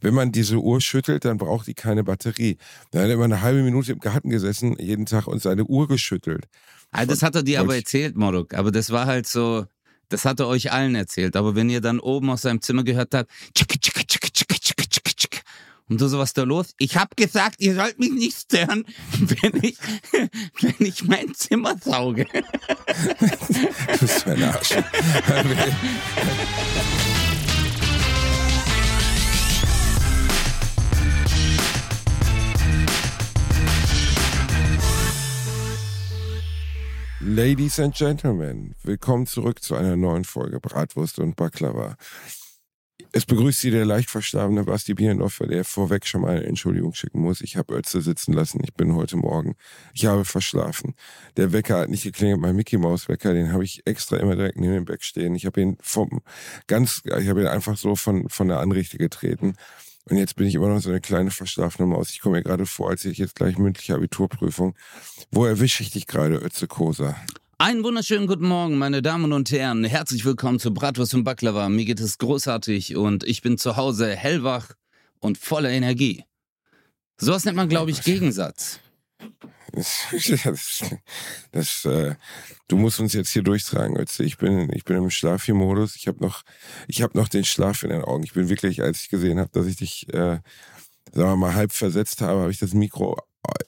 Wenn man diese Uhr schüttelt, dann braucht die keine Batterie. Dann hat er immer eine halbe Minute im Garten gesessen, jeden Tag und seine Uhr geschüttelt. Also das hat er dir aber erzählt, Moruk. Aber das war halt so, das hat er euch allen erzählt. Aber wenn ihr dann oben aus seinem Zimmer gehört habt, tschicke, tschicke, tschicke, tschicke, tschicke, tschicke, tschicke. Und du so, was da los? Ich hab gesagt, ihr sollt mich nicht stören, wenn ich, wenn ich mein Zimmer sauge. du bist ein Arsch. Ladies and Gentlemen, willkommen zurück zu einer neuen Folge Bratwurst und Baklava. Es begrüßt Sie der leicht verstorbene Basti Bienendorfer, der vorweg schon mal eine Entschuldigung schicken muss. Ich habe Ötze sitzen lassen. Ich bin heute Morgen. Ich habe verschlafen. Der Wecker hat nicht geklingelt. Mein Mickey Maus Wecker, den habe ich extra immer direkt neben dem Bett stehen. Ich habe ihn vom ganz, ich habe ihn einfach so von von der Anrichte getreten. Und jetzt bin ich immer noch so eine kleine verschlafene Maus. Ich komme mir gerade vor, als ich jetzt gleich mündliche Abiturprüfung. Wo erwische ich dich gerade, Ötze Kosa? Einen wunderschönen guten Morgen, meine Damen und Herren. Herzlich willkommen zu Bratwurst und Baklava. Mir geht es großartig und ich bin zu Hause hellwach und voller Energie. Sowas nennt man, glaube ich, Gegensatz. Das, das, äh, du musst uns jetzt hier durchtragen, Ötze. Ich bin, ich bin im Schlafi-Modus. Ich habe noch, ich habe noch den Schlaf in den Augen. Ich bin wirklich, als ich gesehen habe, dass ich dich, äh, sagen wir mal, halb versetzt habe, habe ich das Mikro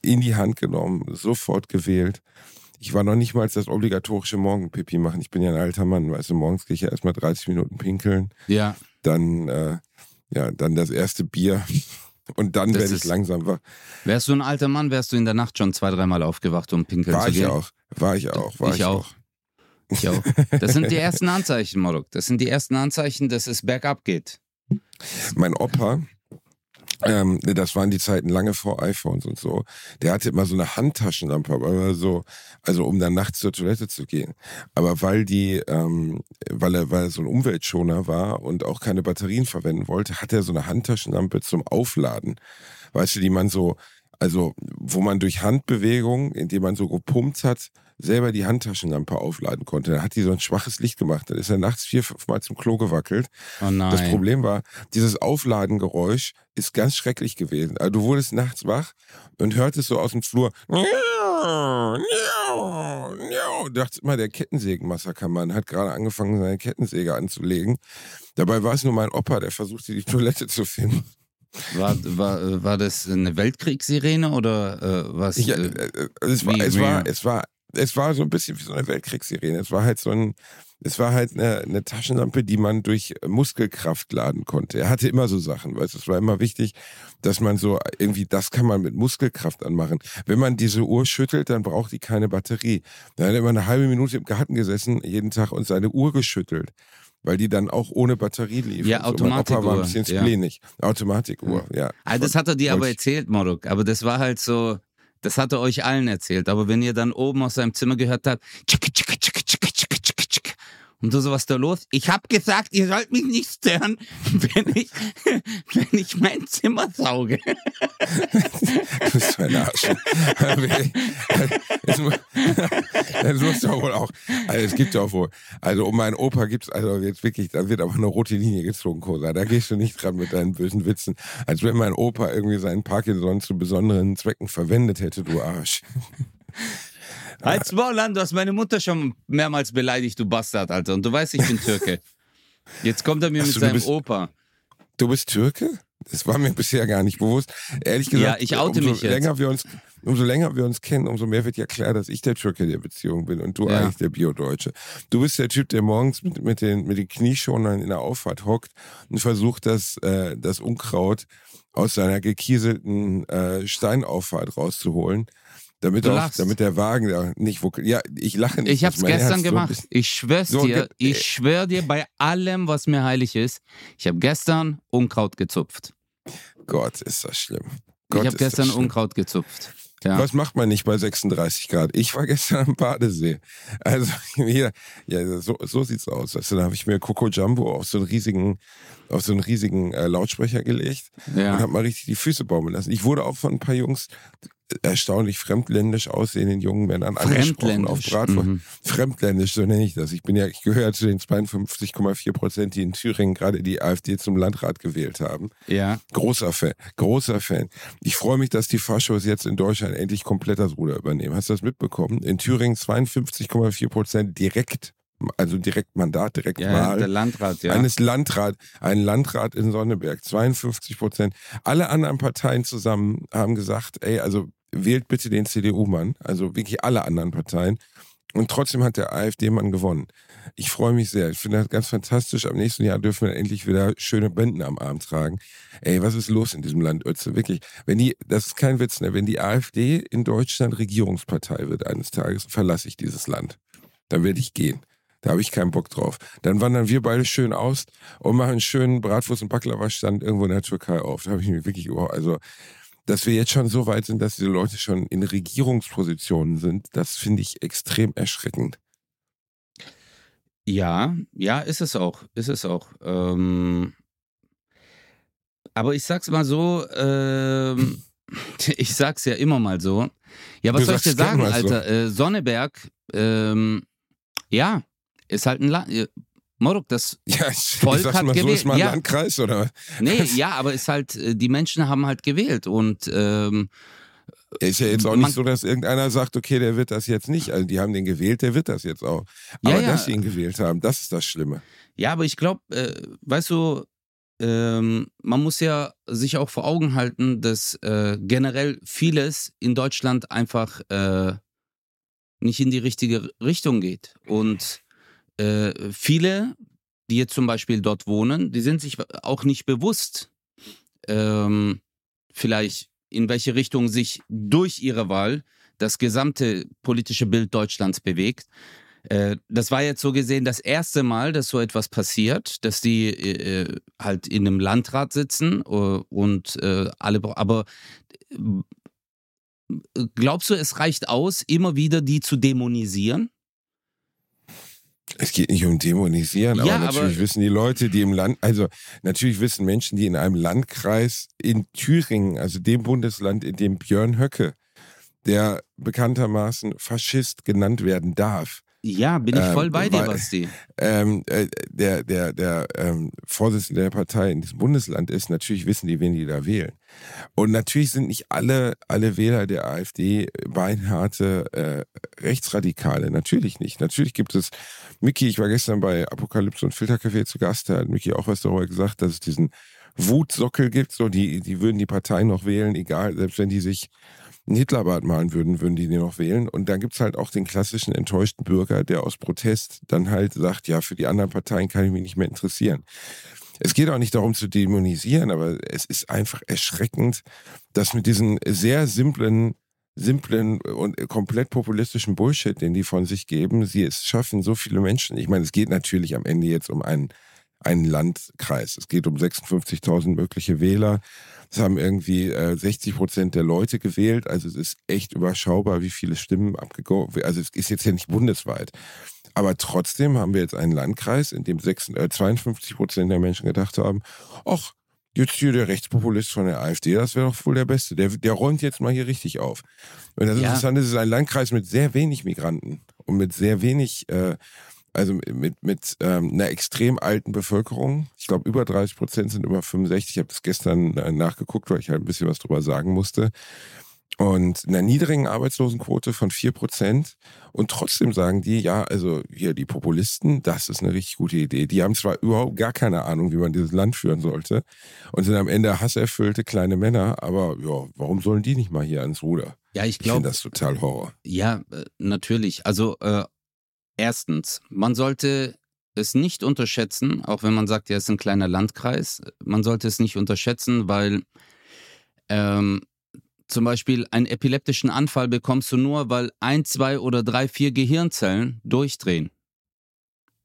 in die Hand genommen, sofort gewählt. Ich war noch nicht mal das obligatorische Morgenpipi machen. Ich bin ja ein alter Mann, weißt du, morgens gehe ich ja erstmal 30 Minuten pinkeln. Ja. Dann, äh, ja, dann das erste Bier. Und dann werde ich langsam wach. Wärst du ein alter Mann, wärst du in der Nacht schon zwei, dreimal aufgewacht, um pinkeln war zu gehen. War ich auch. War ich auch. War ich, auch. auch. Ich auch. Das sind die ersten Anzeichen, Morok. Das sind die ersten Anzeichen, dass es bergab geht. Mein Opa, ähm, das waren die Zeiten lange vor iPhones und so. Der hatte immer so eine Handtaschenlampe, aber so, also um dann nachts zur Toilette zu gehen. Aber weil die, ähm, weil er, weil er so ein Umweltschoner war und auch keine Batterien verwenden wollte, hat er so eine Handtaschenlampe zum Aufladen. Weißt du, die man so, also wo man durch Handbewegung, indem man so gepumpt hat, selber die Handtaschenlampe aufladen konnte. Da hat die so ein schwaches Licht gemacht. Dann ist er nachts vier, fünf Mal zum Klo gewackelt. Oh nein. Das Problem war, dieses Aufladengeräusch ist ganz schrecklich gewesen. Also du wurdest nachts wach und hörtest so aus dem Flur. Du dachtest immer, der Kettensägenmassakermann hat gerade angefangen, seine Kettensäge anzulegen. Dabei war es nur mein Opa, der versuchte, die Toilette zu finden. War, war, war das eine Weltkriegssirene oder äh, was? Ja, äh, äh es, war, es, war, es war es war so ein bisschen wie so eine Weltkriegssirene. Es war halt so ein, es war halt eine, eine, Taschenlampe, die man durch Muskelkraft laden konnte. Er hatte immer so Sachen, weißt es war immer wichtig, dass man so irgendwie, das kann man mit Muskelkraft anmachen. Wenn man diese Uhr schüttelt, dann braucht die keine Batterie. Dann hat er immer eine halbe Minute im Garten gesessen, jeden Tag und seine Uhr geschüttelt. Weil die dann auch ohne Batterie lief. Ja, Automatikuhr. So. Opa war ein bisschen splenig. Ja. Automatikuhr, ja. Also das hat er dir aber erzählt, Moruk. Aber das war halt so, das hat er euch allen erzählt. Aber wenn ihr dann oben aus seinem Zimmer gehört habt, tschicke, tschicke, tschicke. Und du so, was da los? Ich hab gesagt, ihr sollt mich nicht stören, wenn ich, wenn ich mein Zimmer sauge. Du bist ein Arsch. Das muss doch wohl auch, also es gibt ja auch wohl, also um meinen Opa gibt's also jetzt wirklich, da wird aber eine rote Linie gezogen, Kosa. Da gehst du nicht dran mit deinen bösen Witzen. Als wenn mein Opa irgendwie seinen Parkinson zu besonderen Zwecken verwendet hätte, du Arsch. Als Maul du hast meine Mutter schon mehrmals beleidigt, du Bastard, Alter. Und du weißt, ich bin Türke. Jetzt kommt er mir Ach mit seinem bist, Opa. Du bist Türke? Das war mir bisher gar nicht bewusst. Ehrlich gesagt, ja, ich oute umso mich jetzt. länger wir uns, umso länger wir uns kennen, umso mehr wird ja klar, dass ich der Türke der Beziehung bin und du ja. eigentlich der Biodeutsche. Du bist der Typ, der morgens mit, mit den, mit den Knieschonern in der Auffahrt hockt und versucht, das, äh, das Unkraut aus seiner gekieselten äh, Steinauffahrt rauszuholen damit, auch, damit der Wagen da nicht wo, Ja, ich lache nicht. Ich hab's gestern Herz gemacht. So ich schwör's so dir, ich schwör dir bei allem, was mir heilig ist. Ich habe gestern Unkraut gezupft. Gott, ist das schlimm. Gott, ich habe gestern Unkraut gezupft. Ja. Was macht man nicht bei 36 Grad? Ich war gestern am Badesee. Also hier, ja, so, so sieht's aus. Also, da habe ich mir Coco Jumbo auf so einen riesigen, auf so einen riesigen äh, Lautsprecher gelegt ja. und habe mal richtig die Füße baumeln lassen. Ich wurde auch von ein paar Jungs erstaunlich fremdländisch aussehenden jungen Männern angesprochen auf Bratwurst. Mhm. Fremdländisch, so nenne ich das. Ich bin ja, ich gehöre zu den 52,4 Prozent, die in Thüringen gerade die AfD zum Landrat gewählt haben. Ja. Großer Fan, großer Fan. Ich freue mich, dass die Faschos jetzt in Deutschland endlich komplett das Ruder übernehmen. Hast du das mitbekommen? In Thüringen 52,4 Prozent direkt also direkt Mandat, direkt ja, Wahl. Der Landrat, ja. Eines Landrat, ein Landrat in Sonneberg, 52 Prozent. Alle anderen Parteien zusammen haben gesagt, ey, also wählt bitte den CDU-Mann, also wirklich alle anderen Parteien. Und trotzdem hat der AfD-Mann gewonnen. Ich freue mich sehr. Ich finde das ganz fantastisch. Am nächsten Jahr dürfen wir endlich wieder schöne Bänden am Arm tragen. Ey, was ist los in diesem Land, Ötze? Wirklich. Wenn die, das ist kein Witz, ne? Wenn die AfD in Deutschland Regierungspartei wird eines Tages, verlasse ich dieses Land. Dann werde ich gehen. Da habe ich keinen Bock drauf. Dann wandern wir beide schön aus und machen einen schönen Bratwurst- und Baklava-Stand irgendwo in der Türkei auf. Da habe ich mich wirklich überhaupt, also, dass wir jetzt schon so weit sind, dass diese Leute schon in Regierungspositionen sind, das finde ich extrem erschreckend. Ja, ja, ist es auch, ist es auch. Ähm, aber ich sag's mal so, ähm, ich sag's ja immer mal so. Ja, was du soll ich dir sagen, Alter? So. Äh, Sonneberg, ähm, ja, ist halt ein Land. Morok, das ja, Volk hat mal, gewählt. So ist mal ein ja. Landkreis, oder? Nee, ja, aber ist halt, äh, die Menschen haben halt gewählt und ähm, ist ja jetzt auch nicht so, dass irgendeiner sagt, okay, der wird das jetzt nicht. Also die haben den gewählt, der wird das jetzt auch. Aber ja, ja. dass sie ihn gewählt haben, das ist das Schlimme. Ja, aber ich glaube, äh, weißt du, ähm, man muss ja sich auch vor Augen halten, dass äh, generell vieles in Deutschland einfach äh, nicht in die richtige Richtung geht. Und äh, viele, die jetzt zum Beispiel dort wohnen, die sind sich auch nicht bewusst, ähm, vielleicht in welche Richtung sich durch ihre Wahl das gesamte politische Bild Deutschlands bewegt. Äh, das war jetzt so gesehen das erste Mal, dass so etwas passiert, dass die äh, halt in einem Landrat sitzen uh, und äh, alle, aber äh, glaubst du, es reicht aus, immer wieder die zu dämonisieren? Es geht nicht um Dämonisieren, ja, aber natürlich aber wissen die Leute, die im Land, also natürlich wissen Menschen, die in einem Landkreis in Thüringen, also dem Bundesland, in dem Björn Höcke, der bekanntermaßen Faschist genannt werden darf, ja, bin ich voll ähm, bei dir, Basti. Ähm, äh, der der, der ähm, Vorsitzende der Partei in diesem Bundesland ist, natürlich wissen die, wen die da wählen. Und natürlich sind nicht alle, alle Wähler der AfD beinharte äh, Rechtsradikale. Natürlich nicht. Natürlich gibt es, Mickey, ich war gestern bei Apokalypse und Filtercafé zu Gast, da hat Mickey auch was darüber gesagt, dass es diesen Wutsockel gibt, so die, die würden die Partei noch wählen, egal, selbst wenn die sich einen Hitlerbart malen würden, würden die den noch wählen. Und dann gibt es halt auch den klassischen enttäuschten Bürger, der aus Protest dann halt sagt, ja, für die anderen Parteien kann ich mich nicht mehr interessieren. Es geht auch nicht darum zu dämonisieren, aber es ist einfach erschreckend, dass mit diesen sehr simplen simplen und komplett populistischen Bullshit, den die von sich geben, sie es schaffen, so viele Menschen. Ich meine, es geht natürlich am Ende jetzt um einen, einen Landkreis. Es geht um 56.000 mögliche Wähler. Es haben irgendwie äh, 60 Prozent der Leute gewählt. Also es ist echt überschaubar, wie viele Stimmen abgegeben. Also es ist jetzt ja nicht bundesweit. Aber trotzdem haben wir jetzt einen Landkreis, in dem 56, äh, 52 Prozent der Menschen gedacht haben, ach, jetzt hier der Rechtspopulist von der AfD, das wäre doch wohl der Beste. Der, der räumt jetzt mal hier richtig auf. Und das ja. Interessante ist, es ist ein Landkreis mit sehr wenig Migranten und mit sehr wenig äh, also mit, mit ähm, einer extrem alten Bevölkerung. Ich glaube, über 30 Prozent sind über 65. Ich habe das gestern äh, nachgeguckt, weil ich halt ein bisschen was drüber sagen musste. Und einer niedrigen Arbeitslosenquote von 4 Prozent. Und trotzdem sagen die, ja, also hier die Populisten, das ist eine richtig gute Idee. Die haben zwar überhaupt gar keine Ahnung, wie man dieses Land führen sollte und sind am Ende hasserfüllte kleine Männer, aber ja, warum sollen die nicht mal hier ans Ruder? Ja, ich glaube. Ich finde das total Horror. Ja, äh, natürlich. Also äh, Erstens, man sollte es nicht unterschätzen, auch wenn man sagt, ja, es ist ein kleiner Landkreis. Man sollte es nicht unterschätzen, weil ähm, zum Beispiel einen epileptischen Anfall bekommst du nur, weil ein, zwei oder drei, vier Gehirnzellen durchdrehen.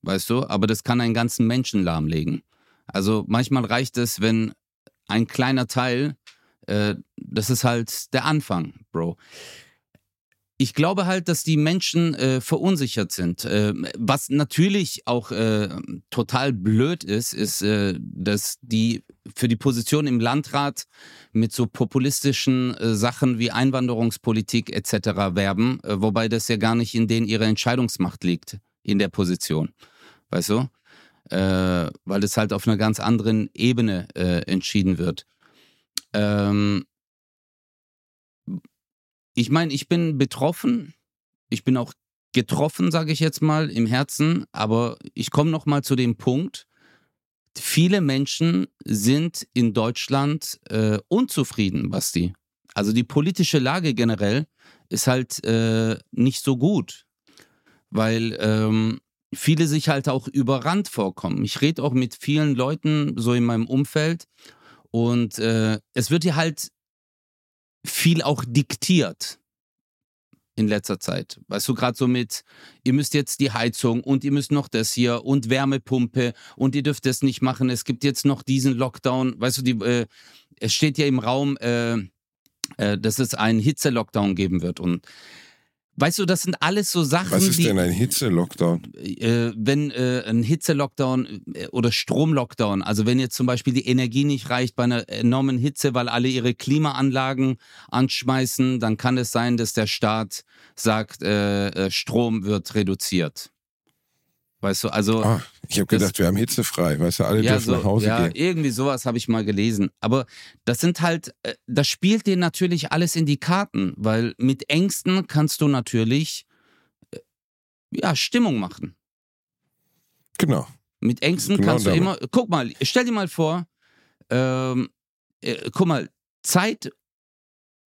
Weißt du? Aber das kann einen ganzen Menschen lahmlegen. Also manchmal reicht es, wenn ein kleiner Teil, äh, das ist halt der Anfang, Bro. Ich glaube halt, dass die Menschen äh, verunsichert sind. Äh, was natürlich auch äh, total blöd ist, ist, äh, dass die für die Position im Landrat mit so populistischen äh, Sachen wie Einwanderungspolitik etc. werben, äh, wobei das ja gar nicht in denen ihre Entscheidungsmacht liegt, in der Position. Weißt du? weil es halt auf einer ganz anderen Ebene entschieden wird. Ähm, ich meine, ich bin betroffen. Ich bin auch getroffen, sage ich jetzt mal, im Herzen. Aber ich komme noch mal zu dem Punkt. Viele Menschen sind in Deutschland äh, unzufrieden, Basti. Also die politische Lage generell ist halt äh, nicht so gut, weil ähm, viele sich halt auch überrannt vorkommen. Ich rede auch mit vielen Leuten so in meinem Umfeld und äh, es wird hier halt viel auch diktiert in letzter Zeit. Weißt du, gerade so mit, ihr müsst jetzt die Heizung und ihr müsst noch das hier und Wärmepumpe und ihr dürft das nicht machen. Es gibt jetzt noch diesen Lockdown. Weißt du, die, äh, es steht ja im Raum, äh, äh, dass es einen Hitze-Lockdown geben wird. Und Weißt du, das sind alles so Sachen. Was ist die, denn ein Hitze-Lockdown? Äh, wenn äh, ein Hitze-Lockdown äh, oder Strom-Lockdown, also wenn jetzt zum Beispiel die Energie nicht reicht bei einer enormen Hitze, weil alle ihre Klimaanlagen anschmeißen, dann kann es sein, dass der Staat sagt, äh, äh Strom wird reduziert. Weißt du, also. Ah, ich habe gedacht, wir haben hitzefrei, weißt du, alle ja, dürfen so, nach Hause ja, gehen. Irgendwie sowas habe ich mal gelesen. Aber das sind halt, äh, das spielt dir natürlich alles in die Karten, weil mit Ängsten kannst du natürlich, äh, ja, Stimmung machen. Genau. Mit Ängsten genau kannst du immer, guck mal, stell dir mal vor, ähm, äh, guck mal, Zeit,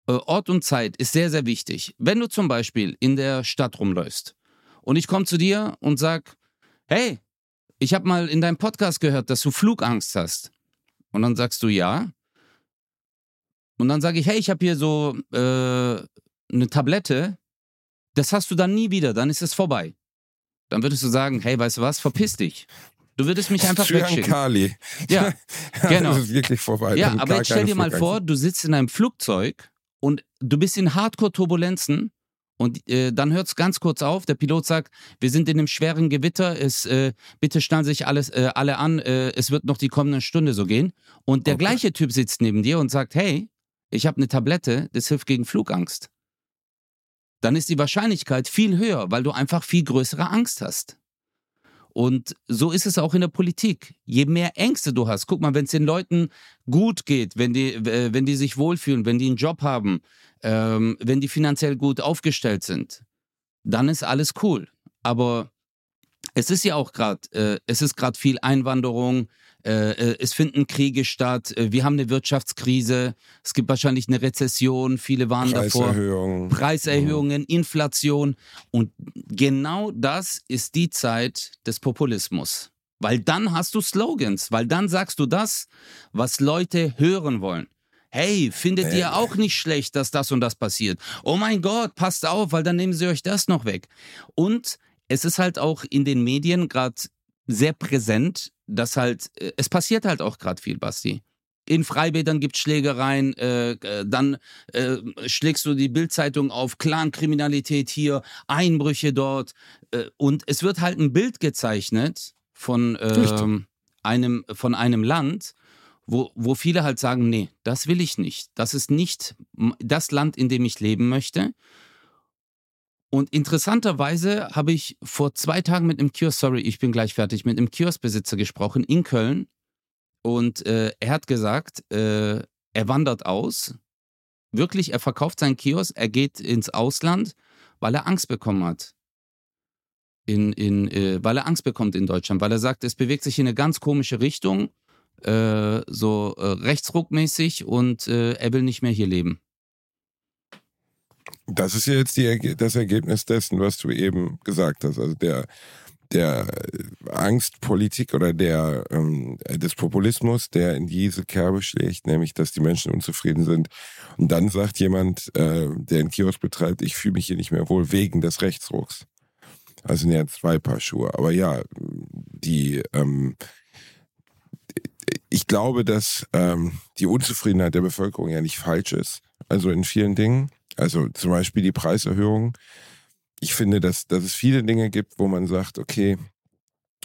äh, Ort und Zeit ist sehr, sehr wichtig. Wenn du zum Beispiel in der Stadt rumläufst und ich komme zu dir und sag, hey, ich habe mal in deinem Podcast gehört, dass du Flugangst hast. Und dann sagst du ja. Und dann sage ich, hey, ich habe hier so äh, eine Tablette. Das hast du dann nie wieder, dann ist es vorbei. Dann würdest du sagen, hey, weißt du was, verpiss dich. Du würdest mich einfach wegschicken. Kali. Ja, genau. das ist wirklich vorbei. Ja, aber jetzt stell dir mal vor, du sitzt in einem Flugzeug und du bist in Hardcore-Turbulenzen und äh, dann hört es ganz kurz auf. Der Pilot sagt, wir sind in einem schweren Gewitter. Es, äh, bitte schnallen sich alles, äh, alle an. Äh, es wird noch die kommende Stunde so gehen. Und der okay. gleiche Typ sitzt neben dir und sagt, hey, ich habe eine Tablette, das hilft gegen Flugangst. Dann ist die Wahrscheinlichkeit viel höher, weil du einfach viel größere Angst hast. Und so ist es auch in der Politik. Je mehr Ängste du hast, guck mal, wenn es den Leuten gut geht, wenn die, äh, wenn die sich wohlfühlen, wenn die einen Job haben, ähm, wenn die finanziell gut aufgestellt sind, dann ist alles cool. Aber es ist ja auch gerade, äh, es ist gerade viel Einwanderung, äh, äh, es finden Kriege statt, äh, wir haben eine Wirtschaftskrise, es gibt wahrscheinlich eine Rezession, viele waren davor. Preiserhöhungen, Inflation. Und genau das ist die Zeit des Populismus. Weil dann hast du Slogans, weil dann sagst du das, was Leute hören wollen. Hey, findet ihr auch nicht schlecht, dass das und das passiert? Oh mein Gott, passt auf, weil dann nehmen sie euch das noch weg. Und es ist halt auch in den Medien gerade sehr präsent, dass halt, äh, es passiert halt auch gerade viel, Basti. In Freibädern gibt es Schlägereien, äh, äh, dann äh, schlägst du die Bildzeitung auf, Clankriminalität hier, Einbrüche dort. Äh, und es wird halt ein Bild gezeichnet von, ähm, einem, von einem Land, wo, wo viele halt sagen, nee, das will ich nicht. Das ist nicht das Land, in dem ich leben möchte. Und interessanterweise habe ich vor zwei Tagen mit einem Kiosk, sorry, ich bin gleich fertig, mit einem Kioskbesitzer gesprochen in Köln. Und äh, er hat gesagt, äh, er wandert aus. Wirklich, er verkauft seinen Kiosk, er geht ins Ausland, weil er Angst bekommen hat. In, in, äh, weil er Angst bekommt in Deutschland, weil er sagt, es bewegt sich in eine ganz komische Richtung, äh, so äh, rechtsruckmäßig und äh, er will nicht mehr hier leben. Das ist jetzt die, das Ergebnis dessen, was du eben gesagt hast. Also der, der Angstpolitik oder der, ähm, des Populismus, der in diese Kerbe schlägt, nämlich dass die Menschen unzufrieden sind. Und dann sagt jemand, äh, der einen Kiosk betreibt, ich fühle mich hier nicht mehr wohl wegen des Rechtsrucks. Also sind ja zwei Paar Schuhe. Aber ja, die, ähm, ich glaube, dass ähm, die Unzufriedenheit der Bevölkerung ja nicht falsch ist. Also in vielen Dingen. Also zum Beispiel die Preiserhöhung. Ich finde, dass, dass es viele Dinge gibt, wo man sagt, okay,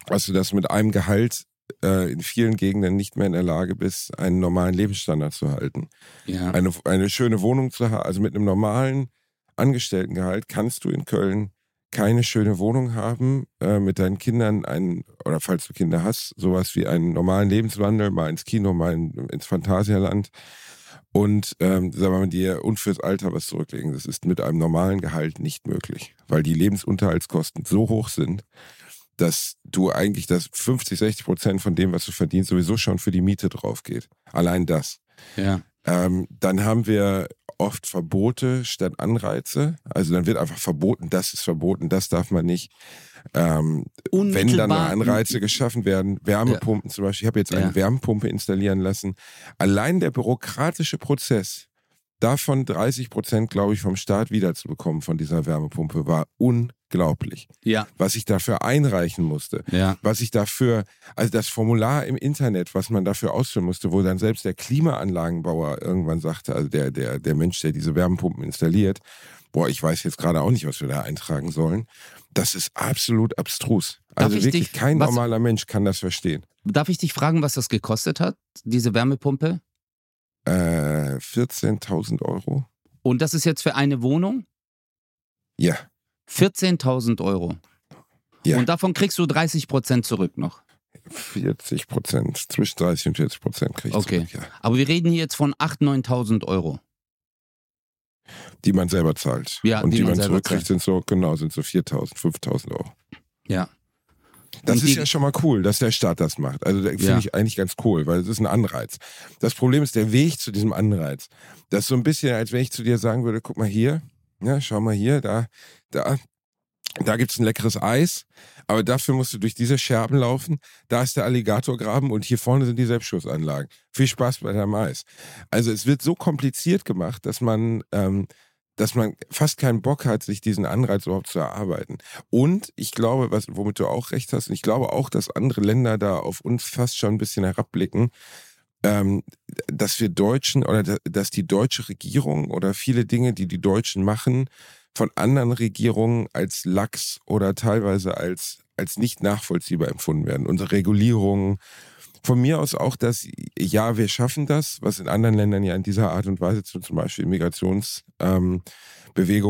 also dass mit einem Gehalt äh, in vielen Gegenden nicht mehr in der Lage bist, einen normalen Lebensstandard zu halten. Ja. Eine, eine schöne Wohnung zu haben, also mit einem normalen Angestelltengehalt kannst du in Köln keine schöne Wohnung haben, äh, mit deinen Kindern einen, oder falls du Kinder hast, sowas wie einen normalen Lebenswandel, mal ins Kino, mal in, ins Phantasialand und ähm, sagen wir mal dir und fürs Alter was zurücklegen. Das ist mit einem normalen Gehalt nicht möglich, weil die Lebensunterhaltskosten so hoch sind, dass du eigentlich das 50, 60 Prozent von dem, was du verdienst, sowieso schon für die Miete drauf geht. Allein das. Ja. Ähm, dann haben wir oft Verbote statt Anreize. Also dann wird einfach verboten, das ist verboten, das darf man nicht. Ähm, wenn dann Anreize geschaffen werden, Wärmepumpen zum Beispiel, ich habe jetzt eine Ja. Wärmepumpe installieren lassen. Allein der bürokratische Prozess, davon 30 Prozent, glaube ich, vom Staat wiederzubekommen von dieser Wärmepumpe, war unglaublich. Ja, Was ich dafür einreichen musste ja. was ich dafür, also das Formular im Internet, was man dafür ausfüllen musste, wo dann selbst der Klimaanlagenbauer irgendwann sagte, also der, der, der Mensch, der diese Wärmepumpen installiert, boah, ich weiß jetzt gerade auch nicht, was wir da eintragen sollen. Das ist absolut abstrus. Also ich wirklich dich- kein was- normaler Mensch kann das verstehen. Darf ich dich fragen, was das gekostet hat, diese Wärmepumpe? Äh, 14.000 Euro? Und das ist jetzt für eine Wohnung? Ja, 14.000 Euro. Ja. Und davon kriegst du 30 Prozent zurück noch. 40 Prozent, zwischen 30 und 40 Prozent kriege ich Okay. zurück, ja. Aber wir reden hier jetzt von 8.000, 9.000 Euro. Die man selber zahlt. Ja, und die die, man man zurückkriegt, sind so, genau, sind so 4.000, 5.000 Euro. Ja. Das Und ist ja schon mal cool, dass der Staat das macht. Also da finde Ja. ich eigentlich ganz cool, weil es ist ein Anreiz. Das Problem ist der Weg zu diesem Anreiz. Das ist so ein bisschen, als wenn ich zu dir sagen würde, guck mal hier, ja, schau mal hier, da, da, da gibt's ein leckeres Eis, aber dafür musst du durch diese Scherben laufen. Da ist der Alligatorgraben und hier vorne sind die Selbstschussanlagen. Viel Spaß bei deinem Eis. Also es wird so kompliziert gemacht, dass man, ähm, dass man fast keinen Bock hat, sich diesen Anreiz überhaupt zu erarbeiten. Und ich glaube, was, womit du auch recht hast, und ich glaube auch, dass andere Länder da auf uns fast schon ein bisschen herabblicken, ähm, dass wir Deutschen oder da- dass die deutsche Regierung oder viele Dinge, die die Deutschen machen, von anderen Regierungen als lax oder teilweise als, als nicht nachvollziehbar empfunden werden. Unsere Regulierungen, von mir aus auch, dass ja, wir schaffen das, was in anderen Ländern ja in dieser Art und Weise, zum Beispiel Migrationsbewegung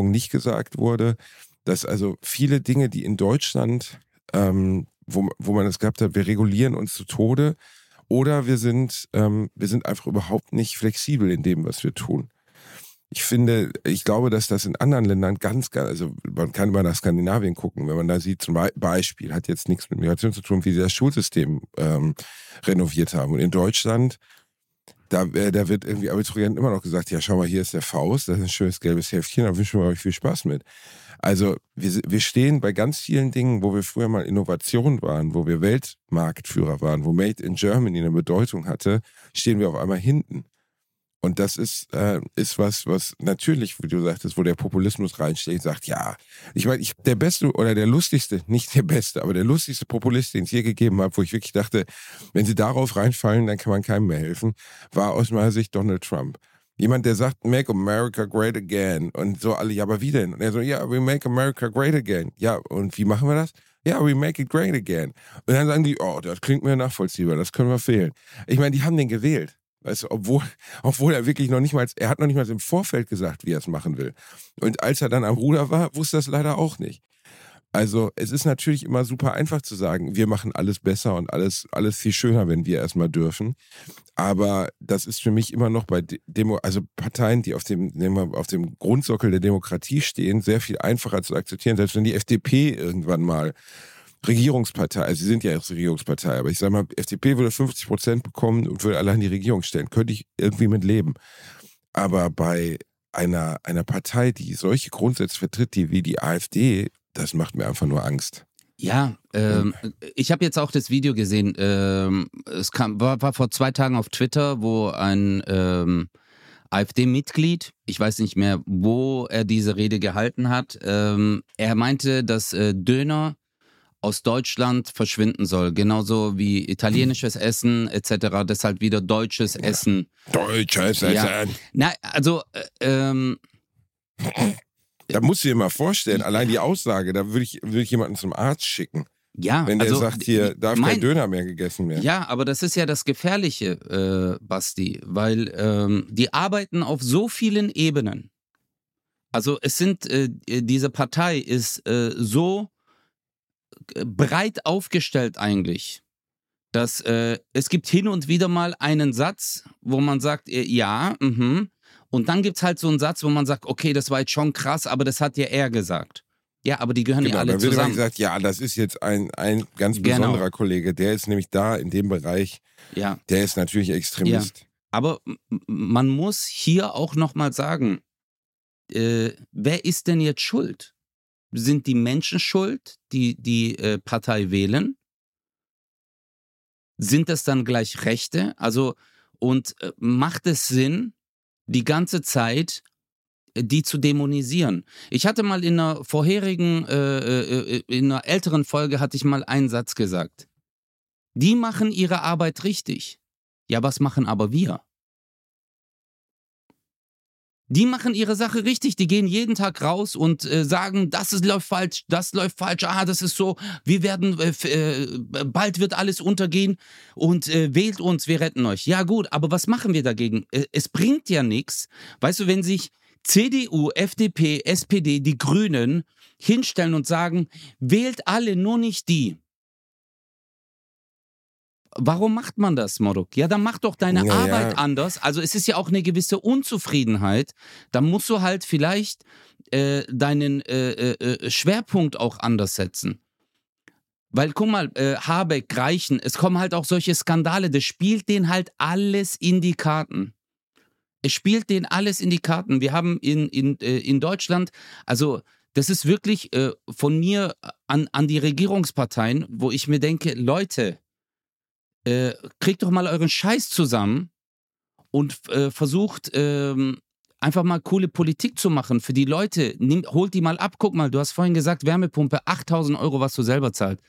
ähm, nicht gesagt wurde, dass also viele Dinge, die in Deutschland, ähm, wo, wo man es gehabt hat, wir regulieren uns zu Tode oder wir sind, ähm, wir sind einfach überhaupt nicht flexibel in dem, was wir tun. Ich finde, ich glaube, dass das in anderen Ländern ganz, ganz, also man kann mal nach Skandinavien gucken, wenn man da sieht, zum Be- Beispiel, hat jetzt nichts mit Migration zu tun, wie sie das Schulsystem ähm, renoviert haben. Und in Deutschland, da, äh, da wird irgendwie Abiturienten immer noch gesagt, ja, schau mal, hier ist der Faust, das ist ein schönes gelbes Heftchen, da wünschen wir euch viel Spaß mit. Also wir, wir stehen bei ganz vielen Dingen, wo wir früher mal Innovation waren, wo wir Weltmarktführer waren, wo Made in Germany eine Bedeutung hatte, stehen wir auf einmal hinten. Und das ist, äh, ist was, was natürlich, wie du sagtest, wo der Populismus reinsteht sagt, ja, ich meine, ich, der beste oder der lustigste, nicht der beste, aber der lustigste Populist, den es je gegeben hat, wo ich wirklich dachte, wenn sie darauf reinfallen, dann kann man keinem mehr helfen, war aus meiner Sicht Donald Trump. Jemand, der sagt, make America great again. Und so alle, ja, aber wie denn? Und er so, ja, we make America great again. Ja, und wie machen wir das? Ja, we make it great again. Und dann sagen die, oh, das klingt mir nachvollziehbar, das können wir fehlen. Ich meine, die haben den gewählt. Weißt du, obwohl, obwohl er wirklich noch nicht mal, er hat noch nicht mal im Vorfeld gesagt, wie er es machen will. Und als er dann am Ruder war, wusste er es leider auch nicht. Also es ist natürlich immer super einfach zu sagen, wir machen alles besser und alles, alles viel schöner, wenn wir erstmal dürfen. Aber das ist für mich immer noch bei Demo, also Parteien, die auf dem, auf dem Grundsockel der Demokratie stehen, sehr viel einfacher zu akzeptieren, selbst wenn die FDP irgendwann mal Regierungspartei, also sie sind ja jetzt Regierungspartei, aber ich sage mal, FDP würde 50 Prozent bekommen und würde allein die Regierung stellen. Könnte ich irgendwie mit leben. Aber bei einer, einer Partei, die solche Grundsätze vertritt, die wie die AfD, das macht mir einfach nur Angst. Ja, ähm, ich habe jetzt auch das Video gesehen. Ähm, es kam, war, war vor zwei Tagen auf Twitter, wo ein ähm, AfD-Mitglied, ich weiß nicht mehr, wo er diese Rede gehalten hat, ähm, er meinte, dass äh, Döner aus Deutschland verschwinden soll, genauso wie italienisches Essen etc. Deshalb wieder deutsches Essen. Deutsches Ja. Essen. Na, also äh, ähm, Da musst du dir mal vorstellen, allein die Aussage, da würde ich, würd ich jemanden zum Arzt schicken. Ja, Wenn der also, sagt, hier darf mein- kein Döner mehr gegessen werden. Ja, aber das ist ja das Gefährliche, äh, Basti, weil ähm, die arbeiten auf so vielen Ebenen. Also es sind, äh, diese Partei ist äh, so breit aufgestellt eigentlich, dass äh, es gibt hin und wieder mal einen Satz, wo man sagt, äh, ja, mhm. Und dann gibt es halt so einen Satz, wo man sagt, okay, das war jetzt schon krass, aber das hat ja er gesagt. Ja, aber die gehören Genau, ja alle da wird zusammen. gesagt, ja, das ist jetzt ein, ein ganz Genau. besonderer Kollege. Der ist nämlich da in dem Bereich, ja. der ist natürlich Extremist. Aber m- m- man muss hier auch nochmal sagen, äh, wer ist denn jetzt schuld? Sind die Menschen schuld, die die äh, Partei wählen? Sind das dann gleich Rechte? Also, und äh, macht es Sinn, die ganze Zeit äh, die zu dämonisieren? Ich hatte mal in einer vorherigen, äh, äh, äh, in einer älteren Folge hatte ich mal einen Satz gesagt. Die machen ihre Arbeit richtig. Ja, was machen aber wir? Die machen ihre Sache richtig. Die gehen jeden Tag raus und äh, sagen, das ist, läuft falsch, das läuft falsch. Ah, das ist so. Wir werden, äh, äh, bald wird alles untergehen und äh, wählt uns, wir retten euch. Ja gut, aber was machen wir dagegen? Äh, es bringt ja nichts. Weißt du, wenn sich CDU, FDP, SPD, die Grünen hinstellen und sagen, wählt alle, nur nicht die. Warum macht man das, Moruk? Ja, dann mach doch deine Ja, ja. Arbeit anders. Also es ist ja auch eine gewisse Unzufriedenheit. Da musst du halt vielleicht äh, deinen äh, äh, äh, Schwerpunkt auch anders setzen. Weil, guck mal, äh, Habeck, Reichen, es kommen halt auch solche Skandale, das spielt denen halt alles in die Karten. Es spielt denen alles in die Karten. Wir haben in, in, äh, in Deutschland, also das ist wirklich äh, von mir an, an die Regierungsparteien, wo ich mir denke, Leute, äh, kriegt doch mal euren Scheiß zusammen und äh, versucht ähm, einfach mal coole Politik zu machen für die Leute. Nimm, holt die mal ab. Guck mal, du hast vorhin gesagt, Wärmepumpe 8000 Euro, was du selber zahlt.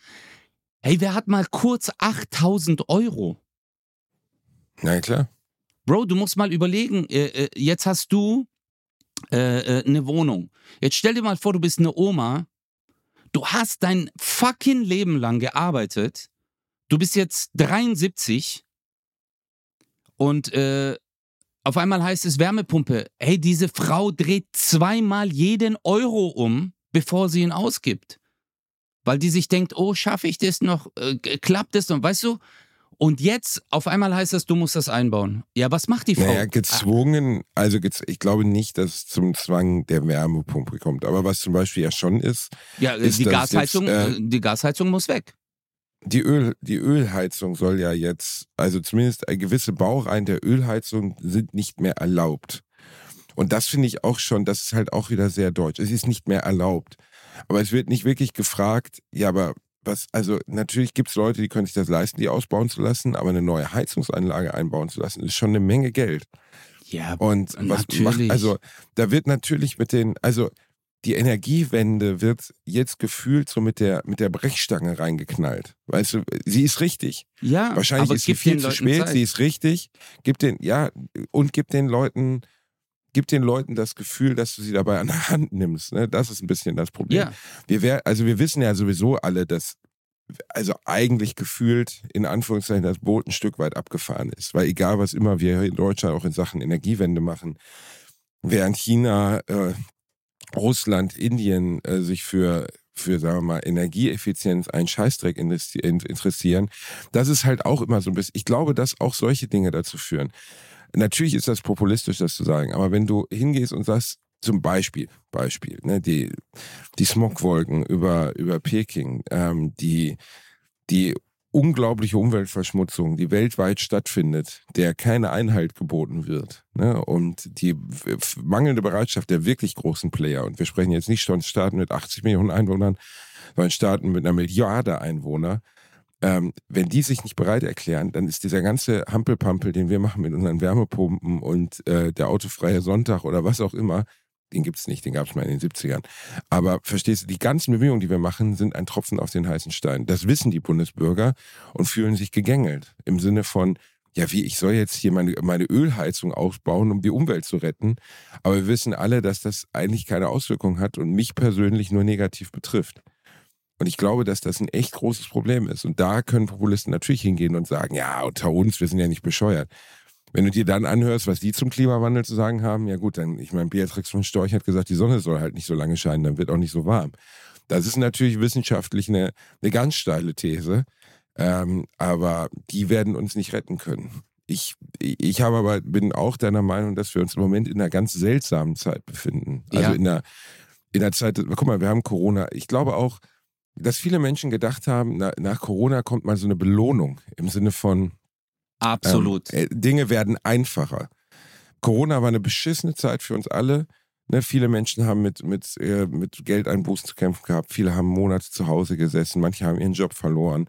Hey, wer hat mal kurz 8000 Euro? Na klar. Bro, du musst mal überlegen, äh, äh, jetzt hast du äh, äh, eine Wohnung. Jetzt stell dir mal vor, du bist eine Oma. Du hast dein fucking Leben lang gearbeitet. Du bist jetzt 73 und äh, auf einmal heißt es Wärmepumpe. Hey, diese Frau dreht zweimal jeden Euro um, bevor sie ihn ausgibt. Weil die sich denkt, oh, schaffe ich das noch? Äh, klappt das noch? Weißt du? Und jetzt auf einmal heißt es, du musst das einbauen. Ja, was macht die Frau? Naja, gezwungen, also gez ich glaube nicht, dass es zum Zwang der Wärmepumpe kommt. Aber was zum Beispiel ja schon ist, ja, äh, ist die das Gasheizung, jetzt, äh, äh, die Gasheizung muss weg. Die, Öl, die Ölheizung soll ja jetzt, also zumindest gewisse Baureihen der Ölheizung sind nicht mehr erlaubt. Und das finde ich auch schon, das ist halt auch wieder sehr deutsch. Es ist nicht mehr erlaubt. Aber es wird nicht wirklich gefragt, ja, aber was, also natürlich gibt es Leute, die können sich das leisten, die ausbauen zu lassen, aber eine neue Heizungsanlage einbauen zu lassen, ist schon eine Menge Geld. Ja, Und was Natürlich. macht, also da wird natürlich mit den, also die Energiewende wird jetzt gefühlt so mit der, mit der Brechstange reingeknallt. Weißt du, sie ist richtig. ja Wahrscheinlich ist sie viel zu spät, Zeit. sie ist richtig. Gib den, ja, und gib den Leuten, gib den Leuten das Gefühl, dass du sie dabei an der Hand nimmst. Ne? Das ist ein bisschen das Problem. Ja, Wir wär, also wir wissen ja sowieso alle, dass also eigentlich gefühlt in Anführungszeichen das Boot ein Stück weit abgefahren ist. Weil egal was immer wir in Deutschland auch in Sachen Energiewende machen, während China, äh, Russland, Indien äh, sich für für, sagen wir mal, Energieeffizienz einen Scheißdreck interessieren, das ist halt auch immer so ein bisschen, ich glaube, dass auch solche Dinge dazu führen. Natürlich ist das populistisch, das zu sagen, aber wenn du hingehst und sagst, zum Beispiel, Beispiel, ne, die, die Smogwolken über, über Peking, ähm, die, die unglaubliche Umweltverschmutzung, die weltweit stattfindet, der keine Einhalt geboten wird. Ne? Und die mangelnde Bereitschaft der wirklich großen Player, und wir sprechen jetzt nicht von Staaten mit 80 Millionen Einwohnern, sondern Staaten mit einer Milliarde Einwohner, ähm, wenn die sich nicht bereit erklären, dann ist dieser ganze Hampelpampel, den wir machen mit unseren Wärmepumpen und äh, der autofreie Sonntag oder was auch immer, den gibt's nicht, den gab's mal in den 70ern. Aber verstehst du, die ganzen Bemühungen, die wir machen, sind ein Tropfen auf den heißen Stein. Das wissen die Bundesbürger und fühlen sich gegängelt. Im Sinne von, ja, wie, ich soll jetzt hier meine, meine Ölheizung ausbauen, um die Umwelt zu retten. Aber wir wissen alle, dass das eigentlich keine Auswirkung hat und mich persönlich nur negativ betrifft. Und ich glaube, dass das ein echt großes Problem ist. Und da können Populisten natürlich hingehen und sagen, ja, unter uns, wir sind ja nicht bescheuert. Wenn du dir dann anhörst, was die zum Klimawandel zu sagen haben, ja gut, dann, ich meine, Beatrix von Storch hat gesagt, die Sonne soll halt nicht so lange scheinen, dann wird auch nicht so warm. Das ist natürlich wissenschaftlich eine, eine ganz steile These, ähm, aber die werden uns nicht retten können. Ich, ich habe aber, bin auch deiner Meinung, dass wir uns im Moment in einer ganz seltsamen Zeit befinden. Also ja. in einer, in einer Zeit, guck mal, wir haben Corona. Ich glaube auch, dass viele Menschen gedacht haben, na, nach Corona kommt mal so eine Belohnung im Sinne von, Absolut. Ähm, Dinge werden einfacher. Corona war eine beschissene Zeit für uns alle. Ne, viele Menschen haben mit, mit, äh, mit Geldeinbußen zu kämpfen gehabt. Viele haben Monate zu Hause gesessen. Manche haben ihren Job verloren.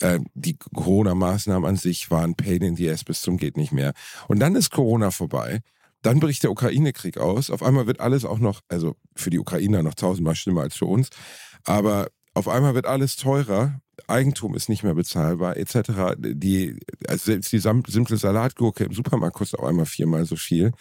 Äh, die Corona-Maßnahmen an sich waren Pain in the ass bis zum geht nicht mehr. Und dann ist Corona vorbei. Dann bricht der Ukraine-Krieg aus. Auf einmal wird alles auch noch, also für die Ukrainer noch tausendmal schlimmer als für uns. Aber auf einmal wird alles teurer Eigentum ist nicht mehr bezahlbar, etc. Die, also selbst die simple Salatgurke im Supermarkt kostet auch einmal viermal so viel.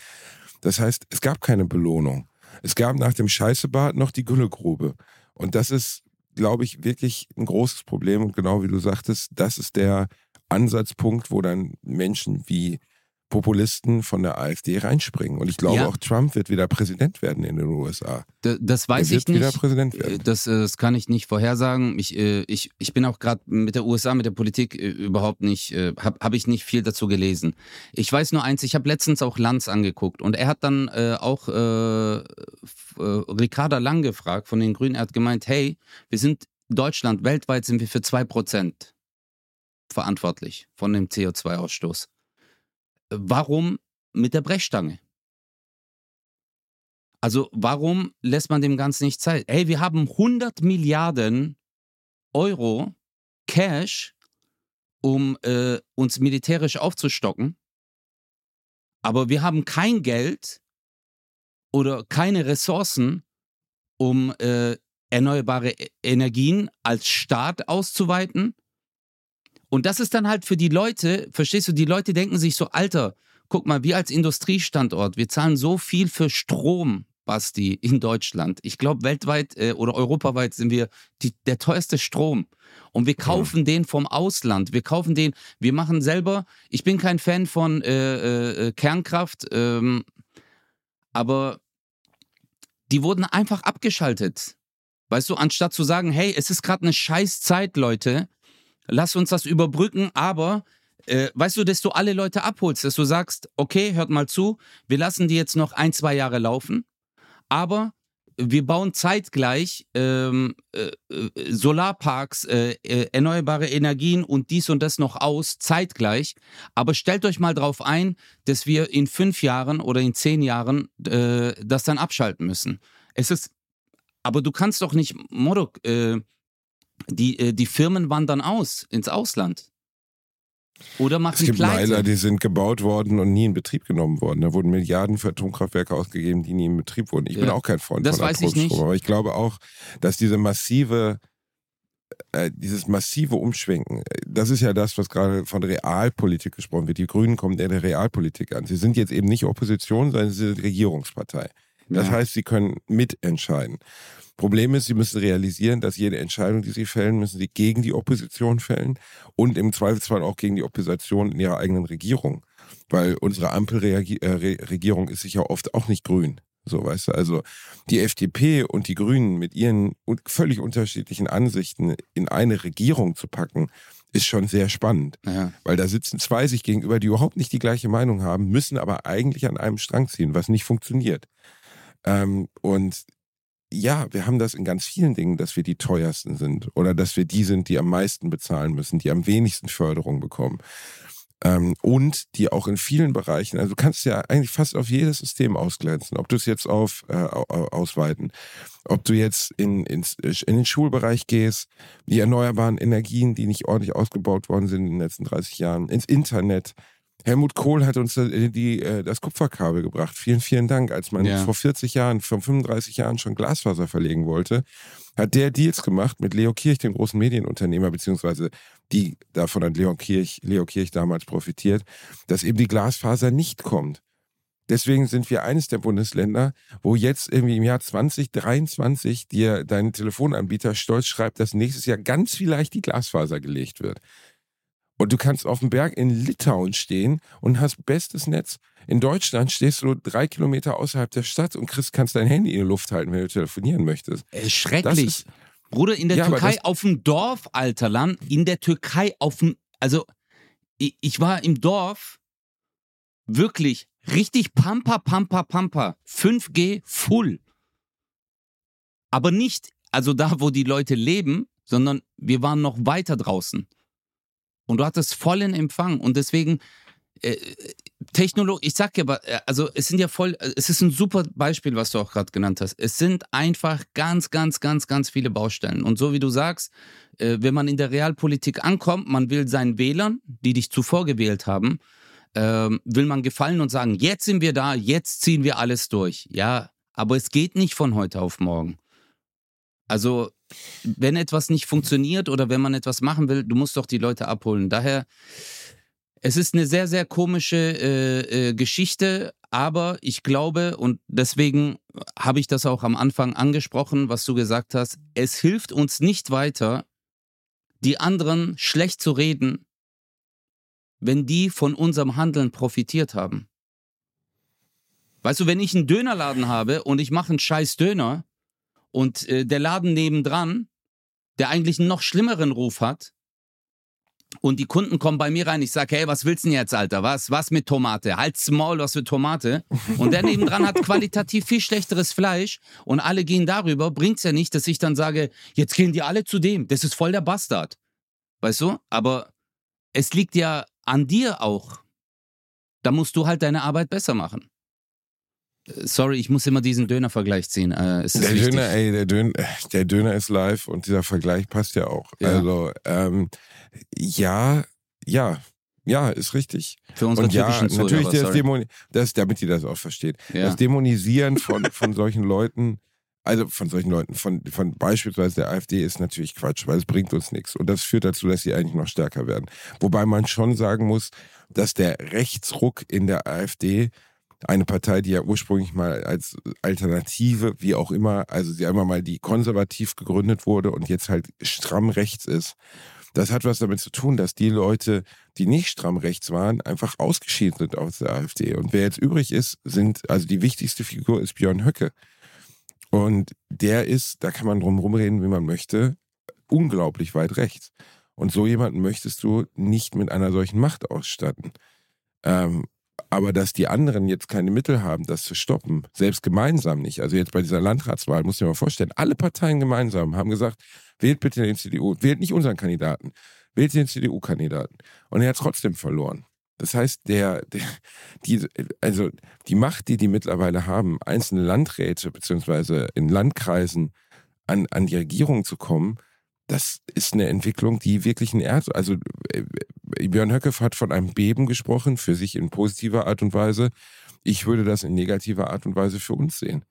Das heißt, es gab keine Belohnung. Es gab nach dem Scheißebad noch die Güllegrube. Und das ist, glaube ich, wirklich ein großes Problem. Und genau wie du sagtest, das ist der Ansatzpunkt, wo dann Menschen wie Populisten von der AfD reinspringen. Und ich glaube, ja. auch Trump wird wieder Präsident werden in den USA. D das weiß ich werden. Äh, das, äh, das kann ich nicht vorhersagen. Ich, äh, ich, ich bin auch gerade mit der USA, mit der Politik überhaupt nicht, habe hab ich nicht viel dazu gelesen. Ich weiß nur eins, ich habe letztens auch Lanz angeguckt und er hat dann äh, auch äh, Ricarda Lang gefragt von den Grünen. Er hat gemeint, hey, wir sind Deutschland, weltweit sind wir für 2% verantwortlich von dem CO2-Ausstoß warum mit der Brechstange? Also warum lässt man dem Ganzen nicht Zeit? Hey, wir haben 100 Milliarden Euro Cash, um äh, uns militärisch aufzustocken, aber wir haben kein Geld oder keine Ressourcen, um äh, erneuerbare e-, Energien als Staat auszuweiten und das ist dann halt für die Leute, verstehst du, die Leute denken sich so, Alter, guck mal, wir als Industriestandort, wir zahlen so viel für Strom, Basti, in Deutschland. Ich glaube, weltweit äh, oder europaweit sind wir die, der teuerste Strom. Und wir kaufen ja. den vom Ausland. Wir kaufen den, wir machen selber. Ich bin kein Fan von äh, äh, Kernkraft, ähm, aber die wurden einfach abgeschaltet. Weißt du, anstatt zu sagen, hey, es ist gerade eine scheiß Zeit, Leute, lass uns das überbrücken, aber äh, weißt du, dass du alle Leute abholst, dass du sagst, okay, hört mal zu, wir lassen die jetzt noch ein, zwei Jahre laufen, aber wir bauen zeitgleich ähm, äh, äh Solarparks, äh, äh, erneuerbare Energien und dies und das noch aus, zeitgleich. Aber stellt euch mal darauf ein, dass wir in fünf Jahren oder in zehn Jahren äh, das dann abschalten müssen. Es ist, aber du kannst doch nicht, Modok, die, äh, die Firmen wandern aus ins Ausland. Oder machen Es gibt Pleite. Meiler, die sind gebaut worden und nie in Betrieb genommen worden. Da wurden Milliarden für Atomkraftwerke ausgegeben, die nie in Betrieb wurden. Ich ja. bin auch kein Freund das von weiß Atomstrom, ich nicht. aber ich glaube auch, dass diese massive, äh, dieses massive Umschwenken, äh, das ist ja das, was gerade von Realpolitik gesprochen wird. Die Grünen kommen eher der Realpolitik an. Sie sind jetzt eben nicht Opposition, sondern sie sind Regierungspartei. Das ja. heißt, sie können mitentscheiden. Problem ist, sie müssen realisieren, dass jede Entscheidung, die sie fällen, müssen sie gegen die Opposition fällen und im Zweifelsfall auch gegen die Opposition in ihrer eigenen Regierung. Weil unsere Ampelregierung ist sicher oft auch nicht grün. So, weißt du, also die FDP und die Grünen mit ihren völlig unterschiedlichen Ansichten in eine Regierung zu packen, ist schon sehr spannend. Ja. Weil da sitzen zwei sich gegenüber, die überhaupt nicht die gleiche Meinung haben, müssen aber eigentlich an einem Strang ziehen, was nicht funktioniert. Ähm, und ja, wir haben das in ganz vielen Dingen, dass wir die teuersten sind oder dass wir die sind, die am meisten bezahlen müssen, die am wenigsten Förderung bekommen. Ähm, und die auch in vielen Bereichen, also du kannst ja eigentlich fast auf jedes System ausglänzen, ob du es jetzt auf äh, ausweiten, ob du jetzt in, ins, in den Schulbereich gehst, die erneuerbaren Energien, die nicht ordentlich ausgebaut worden sind in den letzten 30 Jahren, ins Internet, Helmut Kohl hat uns die, die, äh, das Kupferkabel gebracht. Vielen, vielen Dank. Als man ja. vor 40 Jahren, vor 35 Jahren schon Glasfaser verlegen wollte, hat der Deals gemacht mit Leo Kirch, dem großen Medienunternehmer, beziehungsweise die davon hat Leo Kirch, Leo Kirch damals profitiert, dass eben die Glasfaser nicht kommt. Deswegen sind wir eines der Bundesländer, wo jetzt irgendwie im Jahr 2023 dir dein Telefonanbieter stolz schreibt, dass nächstes Jahr ganz vielleicht die Glasfaser gelegt wird. Und du kannst auf dem Berg in Litauen stehen und hast bestes Netz. In Deutschland stehst du drei Kilometer außerhalb der Stadt und kriegst, kannst dein Handy in die Luft halten, wenn du telefonieren möchtest. Äh, schrecklich. Ist, Bruder, in der ja, Türkei auf dem Dorf, alter Land, in der Türkei auf dem, also ich, ich war im Dorf, wirklich richtig pampa, pampa, pampa. 5G full. Aber nicht, also da, wo die Leute leben, sondern wir waren noch weiter draußen. Und du hattest vollen Empfang. Und deswegen, äh, Technologie, ich sag ja, äh, also es sind ja voll, äh, es ist ein super Beispiel, was du auch gerade genannt hast. Es sind einfach ganz, ganz, ganz, ganz viele Baustellen. Und so wie du sagst, äh, wenn man in der Realpolitik ankommt, man will seinen Wählern, die dich zuvor gewählt haben, ähm, will man gefallen und sagen, jetzt sind wir da, jetzt ziehen wir alles durch. Ja, aber es geht nicht von heute auf morgen. Also, wenn etwas nicht funktioniert oder wenn man etwas machen will, du musst doch die Leute abholen. Daher, es ist eine sehr, sehr komische äh, äh, Geschichte, aber ich glaube, und deswegen habe ich das auch am Anfang angesprochen, was du gesagt hast, es hilft uns nicht weiter, die anderen schlecht zu reden, wenn die von unserem Handeln profitiert haben. Weißt du, wenn ich einen Dönerladen habe und ich mache einen scheiß Döner und äh, der Laden nebendran, der eigentlich einen noch schlimmeren Ruf hat, und die Kunden kommen bei mir rein, ich sage, hey, was willst du denn jetzt, Alter? Was? Was mit Tomate? Halt's Maul, was für Tomate? Und der nebendran hat qualitativ viel schlechteres Fleisch und alle gehen darüber, bringt's ja nicht, dass ich dann sage, jetzt gehen die alle zu dem, das ist voll der Bastard. Weißt du? Aber es liegt ja an dir auch. Da musst du halt deine Arbeit besser machen. Sorry, ich muss immer diesen Döner-Vergleich ziehen. Äh, der Döner, ey, der Döner, der Döner ist live und dieser Vergleich passt ja auch. Ja. Also, ähm, ja, ja, ja, ist richtig. Für unsere und ja, natürlich das, Dämon das, damit ihr das auch versteht. Ja. Das Dämonisieren von, von solchen Leuten also von solchen Leuten, von, von beispielsweise der AfD ist natürlich Quatsch, weil es bringt uns nichts. Und das führt dazu, dass sie eigentlich noch stärker werden. Wobei man schon sagen muss, dass der Rechtsruck in der AfD eine Partei, die ja ursprünglich mal als Alternative, wie auch immer, also sie einmal mal die konservativ gegründet wurde und jetzt halt stramm rechts ist. Das hat was damit zu tun, dass die Leute, die nicht stramm rechts waren, einfach ausgeschieden sind aus der AfD. Und wer jetzt übrig ist, sind, also die wichtigste Figur ist Björn Höcke. Und der ist, da kann man drum rumreden, wie man möchte, unglaublich weit rechts. Und so jemanden möchtest du nicht mit einer solchen Macht ausstatten. Ähm, aber dass die anderen jetzt keine Mittel haben, das zu stoppen, selbst gemeinsam nicht. Also jetzt bei dieser Landratswahl, muss ich mir mal vorstellen, alle Parteien gemeinsam haben gesagt, wählt bitte den CDU, wählt nicht unseren Kandidaten, wählt den CDU-Kandidaten. Und er hat trotzdem verloren. Das heißt, der, der, die, also die Macht, die die mittlerweile haben, einzelne Landräte beziehungsweise in Landkreisen an, an die Regierung zu kommen, das ist eine Entwicklung, die wirklich ein Erd, also äh, Björn Höcke hat von einem Beben gesprochen, für sich in positiver Art und Weise. Ich würde das in negativer Art und Weise für uns sehen.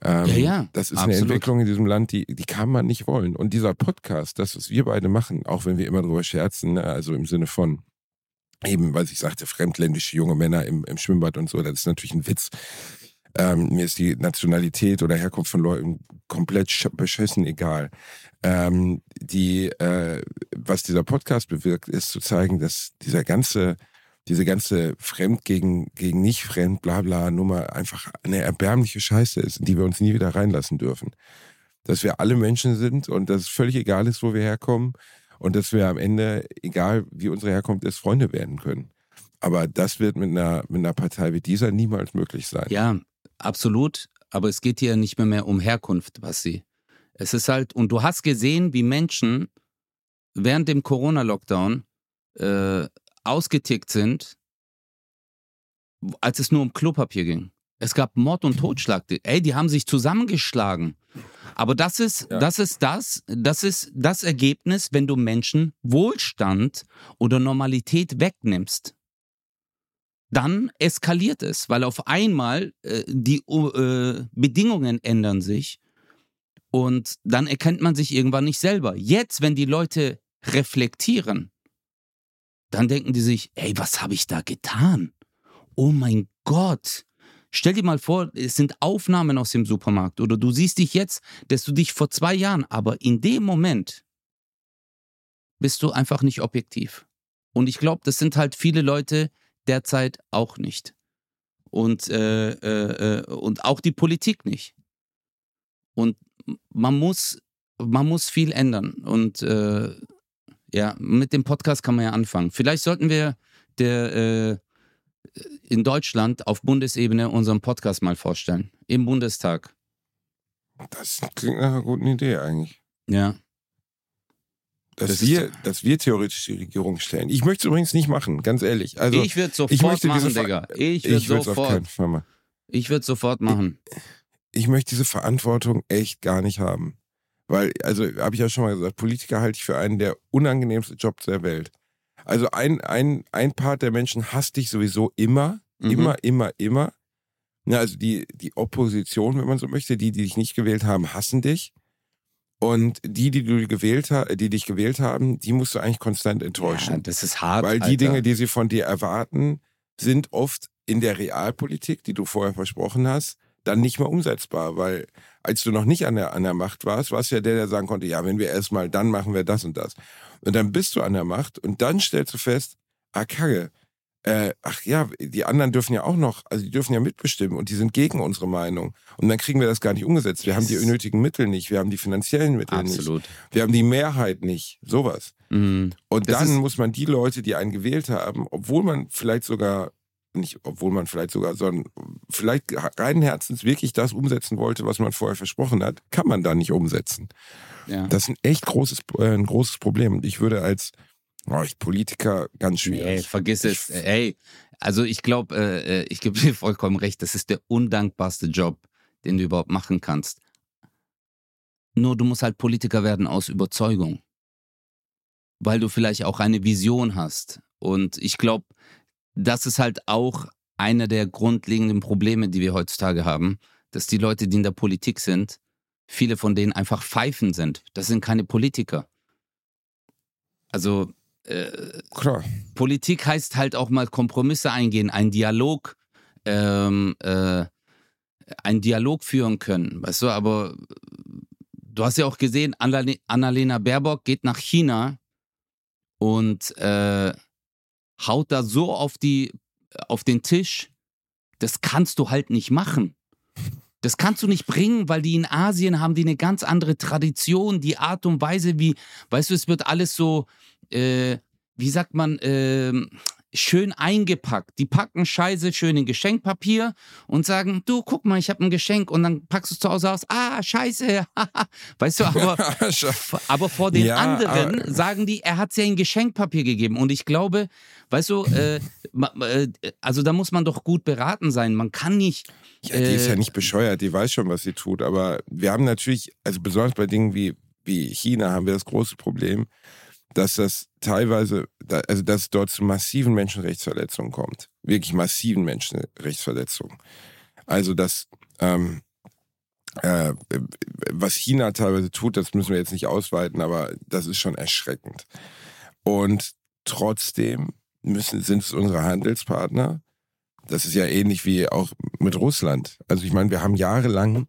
Ähm, ja, ja. Das ist absolut. eine Entwicklung in diesem Land, die, die kann man nicht wollen. Und dieser Podcast, das, was wir beide machen, auch wenn wir immer drüber scherzen, ne, also im Sinne von, eben, weil ich sagte, fremdländische junge Männer im, im Schwimmbad und so, das ist natürlich ein Witz. Ähm, mir ist die Nationalität oder Herkunft von Leuten komplett beschissen egal. Ähm, die, äh, was dieser Podcast bewirkt, ist zu zeigen, dass dieser ganze, diese ganze Fremd gegen, gegen nicht Fremd, bla bla Nummer einfach eine erbärmliche Scheiße ist, in die wir uns nie wieder reinlassen dürfen. Dass wir alle Menschen sind und dass es völlig egal ist, wo wir herkommen und dass wir am Ende, egal wie unsere Herkunft ist, Freunde werden können. Aber das wird mit einer, mit einer Partei wie dieser niemals möglich sein. Ja, absolut. Aber es geht hier nicht mehr, mehr um Herkunft, was sie. Es ist halt, und du hast gesehen, wie Menschen während dem Corona-Lockdown äh, ausgetickt sind, als es nur um Klopapier ging. Es gab Mord und Totschlag. Ey, die haben sich zusammengeschlagen. Aber das ist, ja. das ist das, das ist das Ergebnis, wenn du Menschen Wohlstand oder Normalität wegnimmst. Dann eskaliert es, weil auf einmal äh, die äh, Bedingungen ändern sich und dann erkennt man sich irgendwann nicht selber. Jetzt, wenn die Leute reflektieren, dann denken die sich, ey, was habe ich da getan? Oh mein Gott. Stell dir mal vor, es sind Aufnahmen aus dem Supermarkt oder du siehst dich jetzt, dass du dich vor zwei Jahren, aber in dem Moment bist du einfach nicht objektiv. Und ich glaube, das sind halt viele Leute derzeit auch nicht. Und, äh, äh, äh, und auch die Politik nicht. Und man muss, man muss viel ändern. Und äh, ja, mit dem Podcast kann man ja anfangen. Vielleicht sollten wir der, äh, in Deutschland auf Bundesebene unseren Podcast mal vorstellen. Im Bundestag. Das klingt nach einer guten Idee eigentlich. Ja. Dass, das wir, dass wir theoretisch die Regierung stellen. Ich möchte es übrigens nicht machen, ganz ehrlich. Also, ich würde es sofort machen, Digga. Ich würde sofort. Ich würde sofort machen. Ich, ich möchte diese Verantwortung echt gar nicht haben. Weil, also habe ich ja schon mal gesagt, Politiker halte ich für einen der unangenehmsten Jobs der Welt. Also ein, ein, ein Part der Menschen hasst dich sowieso immer, mhm. immer, immer, immer. Ja, also die, die Opposition, wenn man so möchte, die, die dich nicht gewählt haben, hassen dich. Und die, die du gewählt die dich gewählt haben, die musst du eigentlich konstant enttäuschen. Ja, das ist hart. Weil die Alter. Dinge, die sie von dir erwarten, sind oft in der Realpolitik, die du vorher versprochen hast, dann nicht mehr umsetzbar. Weil als du noch nicht an der, an der Macht warst, warst du ja der, der sagen konnte, ja, wenn wir erstmal, dann machen wir das und das. Und dann bist du an der Macht und dann stellst du fest, ah, Kacke, äh, ach ja, die anderen dürfen ja auch noch, also die dürfen ja mitbestimmen und die sind gegen unsere Meinung. Und dann kriegen wir das gar nicht umgesetzt. Wir haben die nötigen Mittel nicht, wir haben die finanziellen Mittel Absolut. nicht. Wir haben die Mehrheit nicht, sowas. Mhm. Und das dann muss man die Leute, die einen gewählt haben, obwohl man vielleicht sogar nicht, obwohl man vielleicht sogar, sondern vielleicht reinen Herzens wirklich das umsetzen wollte, was man vorher versprochen hat, kann man da nicht umsetzen. Ja. Das ist ein echt großes, äh, ein großes Problem. Und ich würde als oh, ich Politiker ganz schwierig. Ey, vergiss es. Ey, also ich glaube, äh, äh ich gebe dir vollkommen recht, das ist der undankbarste Job, den du überhaupt machen kannst. Nur du musst halt Politiker werden aus Überzeugung. Weil du vielleicht auch eine Vision hast. Und ich glaube, das ist halt auch einer der grundlegenden Probleme, die wir heutzutage haben, dass die Leute, die in der Politik sind, viele von denen einfach Pfeifen sind. Das sind keine Politiker. Also äh. Politik heißt halt auch mal Kompromisse eingehen, einen Dialog, ähm, äh, einen Dialog führen können. Weißt du, aber du hast ja auch gesehen, Annalena Baerbock geht nach China und äh, haut da so auf, die, auf den Tisch, das kannst du halt nicht machen. Das kannst du nicht bringen, weil die in Asien haben die eine ganz andere Tradition, die Art und Weise, wie, weißt du, es wird alles so, äh, wie sagt man, äh, schön eingepackt. Die packen Scheiße schön in Geschenkpapier und sagen, du, guck mal, ich habe ein Geschenk und dann packst du es zu Hause aus, ah, scheiße. weißt du, aber, aber vor den ja, anderen aber, sagen die, er hat sie ein Geschenkpapier gegeben und ich glaube, weißt du, äh, äh, also da muss man doch gut beraten sein. Man kann nicht. Ja, die äh, ist ja äh, nicht bescheuert, die weiß schon, was sie tut, aber wir haben natürlich, also besonders bei Dingen wie, wie China haben wir das große Problem, dass das teilweise, also dass es dort zu massiven Menschenrechtsverletzungen kommt. Wirklich massiven Menschenrechtsverletzungen. Also dass ähm, äh, was China teilweise tut, das müssen wir jetzt nicht ausweiten, aber das ist schon erschreckend. Und trotzdem müssen, sind es unsere Handelspartner. Das ist ja ähnlich wie auch mit Russland. Also ich meine, wir haben jahrelang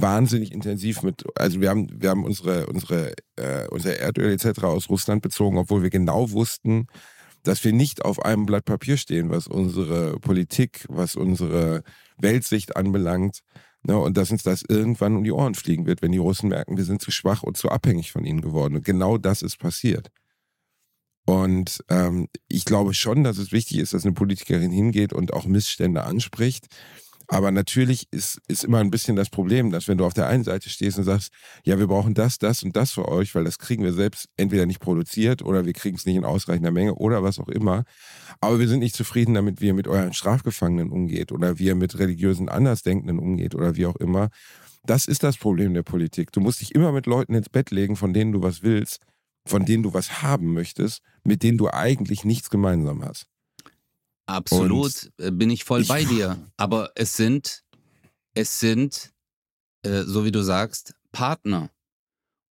wahnsinnig intensiv mit, also wir haben, wir haben unsere, unsere, äh, unser Erdöl etc. aus Russland bezogen, obwohl wir genau wussten, dass wir nicht auf einem Blatt Papier stehen, was unsere Politik, was unsere Weltsicht anbelangt. Ne, und dass uns das irgendwann um die Ohren fliegen wird, wenn die Russen merken, wir sind zu schwach und zu abhängig von ihnen geworden. Und genau das ist passiert. Und ähm, ich glaube schon, dass es wichtig ist, dass eine Politikerin hingeht und auch Missstände anspricht. Aber natürlich ist, ist immer ein bisschen das Problem, dass wenn du auf der einen Seite stehst und sagst, ja, wir brauchen das, das und das für euch, weil das kriegen wir selbst entweder nicht produziert oder wir kriegen es nicht in ausreichender Menge oder was auch immer. Aber wir sind nicht zufrieden damit, wie ihr mit euren Strafgefangenen umgeht oder wie ihr mit religiösen Andersdenkenden umgeht oder wie auch immer. Das ist das Problem der Politik. Du musst dich immer mit Leuten ins Bett legen, von denen du was willst, von denen du was haben möchtest, mit denen du eigentlich nichts gemeinsam hast. Absolut, und äh, bin ich voll ich, bei dir. Aber es sind, es sind, äh, so wie du sagst, Partner.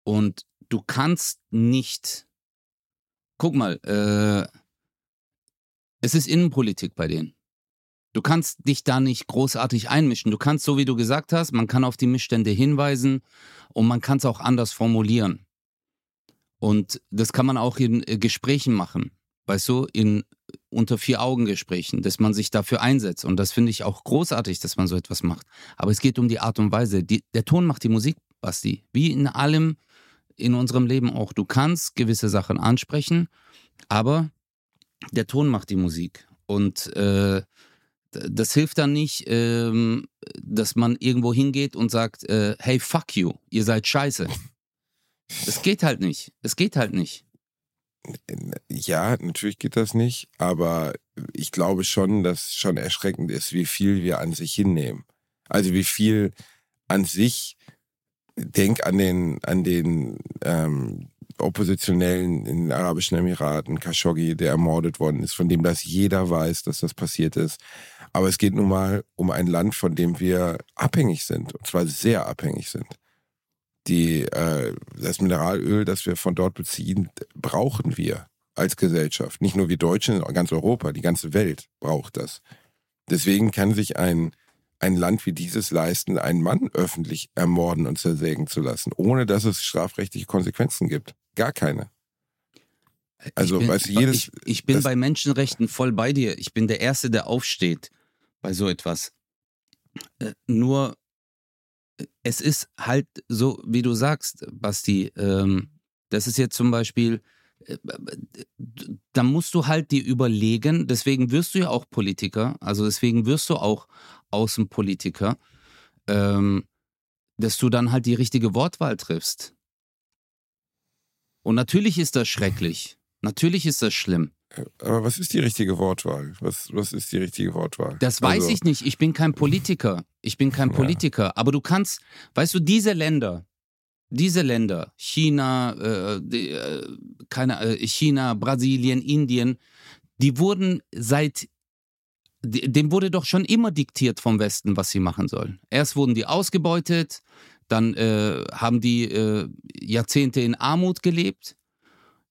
Und du kannst nicht, guck mal, äh, es ist Innenpolitik bei denen. Du kannst dich da nicht großartig einmischen. Du kannst, so wie du gesagt hast, man kann auf die Missstände hinweisen und man kann es auch anders formulieren. Und das kann man auch in äh, Gesprächen machen, weißt du, in unter vier Augen Gesprächen, dass man sich dafür einsetzt. Und das finde ich auch großartig, dass man so etwas macht. Aber es geht um die Art und Weise. Die, der Ton macht die Musik, Basti. Wie in allem in unserem Leben auch. Du kannst gewisse Sachen ansprechen, aber der Ton macht die Musik. Und äh, das hilft dann nicht, ähm, dass man irgendwo hingeht und sagt, äh, hey, fuck you, ihr seid scheiße. Das geht halt nicht. Es geht halt nicht. Ja, natürlich geht das nicht, aber ich glaube schon, dass schon erschreckend ist, wie viel wir an sich hinnehmen. Also wie viel an sich, denk an den, an den ähm, Oppositionellen in den Arabischen Emiraten, Khashoggi, der ermordet worden ist, von dem das jeder weiß, dass das passiert ist. Aber es geht nun mal um ein Land, von dem wir abhängig sind, und zwar sehr abhängig sind. Die, äh, das Mineralöl, das wir von dort beziehen, brauchen wir als Gesellschaft. Nicht nur wir Deutschen, ganz Europa, die ganze Welt braucht das. Deswegen kann sich ein, ein Land wie dieses leisten, einen Mann öffentlich ermorden und zersägen zu lassen, ohne dass es strafrechtliche Konsequenzen gibt. Gar keine. Also, ich bin, weißt du, jedes. Ich, ich bin bei Menschenrechten voll bei dir. Ich bin der Erste, der aufsteht bei so etwas. Äh, nur, es ist halt so, wie du sagst, Basti. Ähm, das ist jetzt zum Beispiel, äh, da musst du halt dir überlegen, deswegen wirst du ja auch Politiker, also deswegen wirst du auch Außenpolitiker, ähm, dass du dann halt die richtige Wortwahl triffst. Und natürlich ist das schrecklich. Natürlich ist das schlimm. Aber was ist die richtige Wortwahl? Was, was ist die richtige Wortwahl? Das weiß also, ich nicht. Ich bin kein Politiker. Ich bin kein Politiker. Ja. Aber du kannst, weißt du, diese Länder, diese Länder, China, äh, die, äh, keine, äh, China, Brasilien, Indien, die wurden seit, dem wurde doch schon immer diktiert vom Westen, was sie machen sollen. Erst wurden die ausgebeutet, dann äh, haben die äh, Jahrzehnte in Armut gelebt